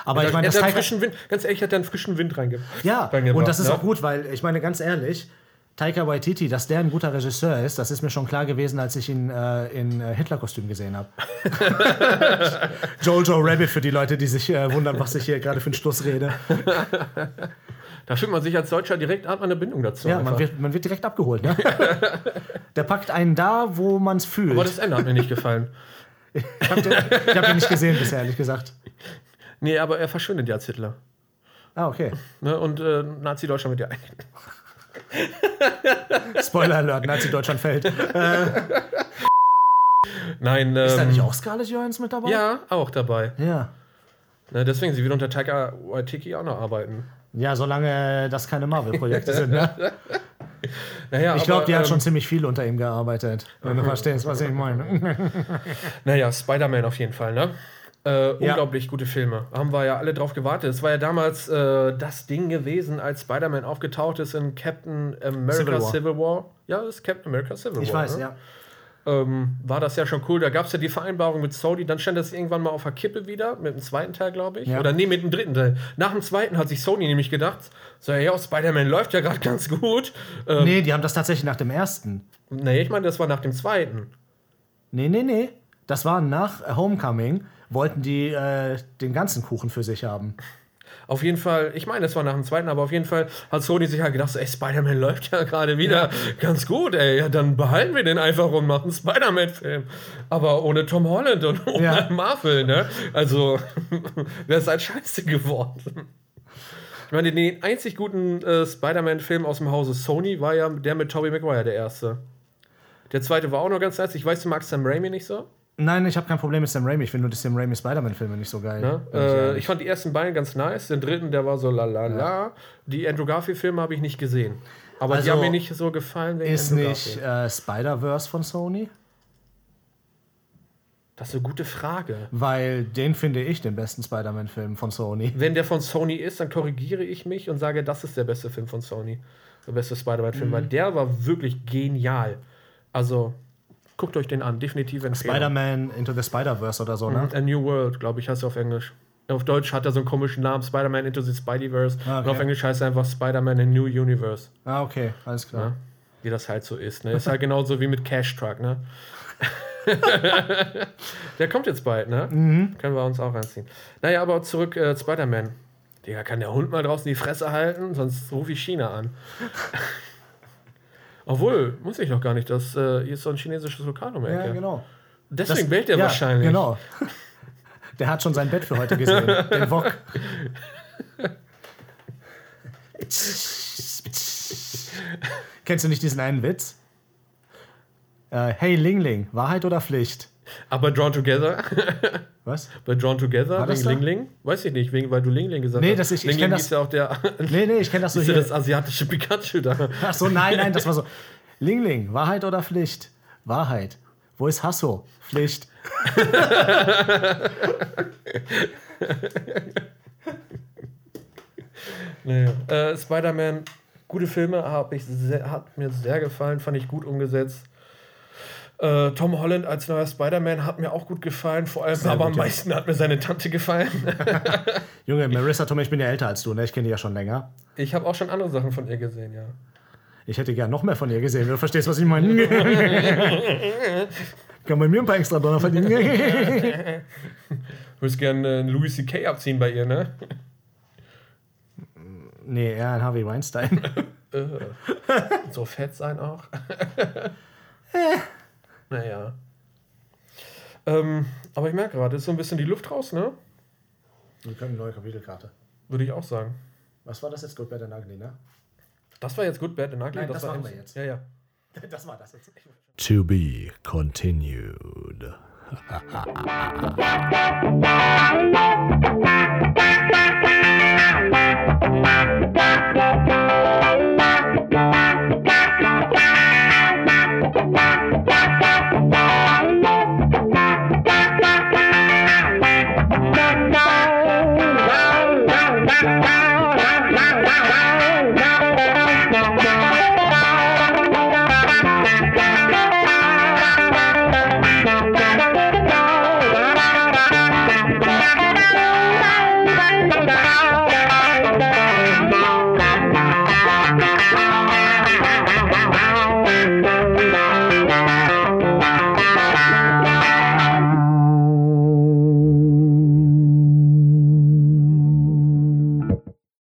D: Aber
C: Er
D: ich meine,
C: hat
D: das
C: einen
D: Tiger,
C: frischen Wind, ganz ehrlich, hat er einen frischen Wind reinge
D: Ja,
C: reingebracht.
D: und das ist
C: ne?
D: auch gut, weil ich meine, ganz ehrlich, Taika Waititi, dass der ein guter Regisseur ist, das ist mir schon klar gewesen, als ich ihn äh, in äh, Hitler-Kostüm gesehen habe. *laughs* Jojo Rabbit für die Leute, die sich äh, wundern, was ich hier gerade für einen Schluss rede. *laughs*
C: Da fühlt man sich als Deutscher direkt, hat man eine Bindung dazu.
D: Ja,
C: einfach.
D: man wird, man wird direkt abgeholt. Ne? *laughs* Der packt einen da, wo man es fühlt.
C: Aber das Ende hat mir nicht gefallen.
D: Ich habe den, ich hab den nicht gesehen bisher, ehrlich gesagt.
C: Nee, aber er verschwindet ja als Hitler.
D: Ah, okay.
C: Ne? Und äh, Nazi-Deutschland wird ja *laughs*
D: Spoiler Alert, Nazi-Deutschland fällt.
C: Nein, ähm,
D: Ist da nicht auch Scarlett Johansson mit dabei?
C: Ja, auch dabei.
D: Ja.
C: Ne, deswegen, sie will unter Taika Waititi auch noch arbeiten.
D: Ja, solange das keine Marvel-Projekte sind, ne? *laughs*
C: Naja,
D: Ich glaube, die hat
C: ähm,
D: schon ziemlich viel unter ihm gearbeitet, wenn du verstehst, was ich meine. *laughs*
C: Naja, Spider-Man auf jeden Fall, ne? Äh, unglaublich gute Filme. Haben wir ja alle drauf gewartet. Es war ja damals äh, das Ding gewesen, als Spider-Man aufgetaucht ist in Captain America
D: Civil
C: Civil
D: War.
C: War. Ja, das ist Captain America Civil
D: Ich
C: War.
D: weiß,
C: ne?
D: ja.
C: ähm, war das ja schon cool. Da gab es ja die Vereinbarung mit Sony. Dann stand das irgendwann mal auf der Kippe wieder, mit dem zweiten Teil, glaube ich.
D: Ja.
C: Oder nee, mit dem dritten Teil. Nach dem zweiten hat sich Sony nämlich gedacht, so, ja, Spider-Man läuft ja gerade *laughs* ganz gut. Ähm,
D: Nee, die haben das tatsächlich nach dem ersten.
C: nee. ich meine, das war nach dem zweiten.
D: Nee, nee, nee. Das war nach Homecoming, wollten die äh, den ganzen Kuchen für sich haben.
C: Auf jeden Fall, ich meine, das war nach dem zweiten, aber auf jeden Fall hat Sony sich halt gedacht, so, ey, Spider-Man läuft ja gerade wieder ganz gut, ey. Ja, dann behalten wir den einfach und machen einen Spider-Man-Film. Aber ohne Tom Holland und ohne
D: Ja.
C: Marvel, ne? Also, *laughs* wäre es halt scheiße geworden. Ich meine, den einzig guten äh, Spider-Man-Film aus dem Hause Sony war ja der mit Tobey Maguire, der erste. Der zweite war auch noch ganz nice. Ich weiß, du magst Sam Raimi nicht so.
D: Nein, ich habe kein Problem mit Sam Raimi. Ich finde nur die Sam Raimi Spider-Man-Filme nicht so geil.
C: Ne? Äh, ich fand die ersten beiden ganz nice. Den dritten, der war so la la la. Die Andrew Garfield-Filme habe ich nicht gesehen. Aber die
D: Also,
C: haben mir nicht so gefallen wegen
D: ist
C: Andrew
D: nicht äh, Spider-Verse von Sony?
C: Das ist eine gute Frage.
D: Weil den finde ich den besten Spider-Man-Film von Sony.
C: Wenn der von Sony ist, dann korrigiere ich mich und sage, das ist der beste Film von Sony. Der beste Spider-Man-Film,
D: Mhm.
C: weil der war wirklich genial. Also, guckt euch den an. Definitiv.
D: Spider-Man Into the Spider-Verse oder so, ne?
C: A New World, glaube ich, heißt er auf Englisch. Auf Deutsch hat er so einen komischen Namen, Spider-Man Into the Spideyverse.
D: Ah, okay.
C: Und auf Englisch heißt er einfach Spider-Man A New Universe.
D: Ah, okay, alles klar.
C: Ja, wie das halt so ist. Ne? Ist halt genauso wie mit Cash Truck, ne? *laughs* der kommt jetzt bald, ne?
D: Mhm.
C: Können wir uns auch reinziehen. Naja, aber zurück äh, Spider-Man. Digga, kann der Hund mal draußen die Fresse halten? Sonst rufe ich China an. Obwohl, muss ich noch gar nicht. Das äh, hier ist so ein chinesisches Lokal um die Ecke.
D: Ja, genau.
C: Deswegen bellt der
D: ja,
C: wahrscheinlich.
D: Genau. *laughs* Der hat schon sein Bett für heute gesehen. *laughs* Den Wok. Kennst du nicht diesen einen Witz? Äh, hey Lingling, Wahrheit oder Pflicht?
C: Aber Drawn Together, *laughs*
D: Was?
C: bei Drawn Together,
D: War das
C: wegen? Ling Ling, weiß ich nicht, wegen, weil du Ling Ling gesagt
D: Nee,
C: hast.
D: das ich- ich
C: Ling Ling
D: das-
C: ist ja auch der, *laughs*
D: Nee, nee, ich kenne das so
C: ist ja
D: hier.
C: das asiatische Pikachu da.
D: Ach so, nein, nein, das war so. *laughs* Lingling, Wahrheit oder Pflicht? Wahrheit. Wo ist Hasso? Pflicht.
C: Nee. Äh, Spider-Man, gute Filme, hab ich sehr, hat mir sehr gefallen, fand ich gut umgesetzt. Äh, Tom Holland als neuer Spider-Man hat mir auch gut gefallen, vor allem aber am
D: gut, ja.
C: meisten hat mir seine Tante gefallen. *laughs*
D: Junge, *laughs* Marissa Tomei, ich bin ja älter als du, ne? Ich kenne die ja schon länger.
C: Ich habe auch schon andere Sachen von ihr gesehen, ja.
D: Ich hätte gern noch mehr von ihr gesehen, wenn du verstehst, was ich meine. *laughs* Kann bei mir ein paar extra Dollar verdienen.
C: Du würdest gerne äh, Louis C.K. abziehen bei ihr, ne?
D: nee, eher ein Harvey Weinstein.
C: So fett sein auch. Naja. Ähm, aber ich merke gerade, ist so ein bisschen die Luft raus, ne?
D: Wir können eine neue Kapitelkarte.
C: Würde ich auch sagen.
D: Was war das jetzt? Good, Bad and Ugly, ne?
C: Das war jetzt Good, Bad and Ugly.
D: Nein, das
C: war
D: machen wir jetzt.
C: Ja, ja. *laughs*
D: Das war das jetzt.
F: To be continued. *laughs*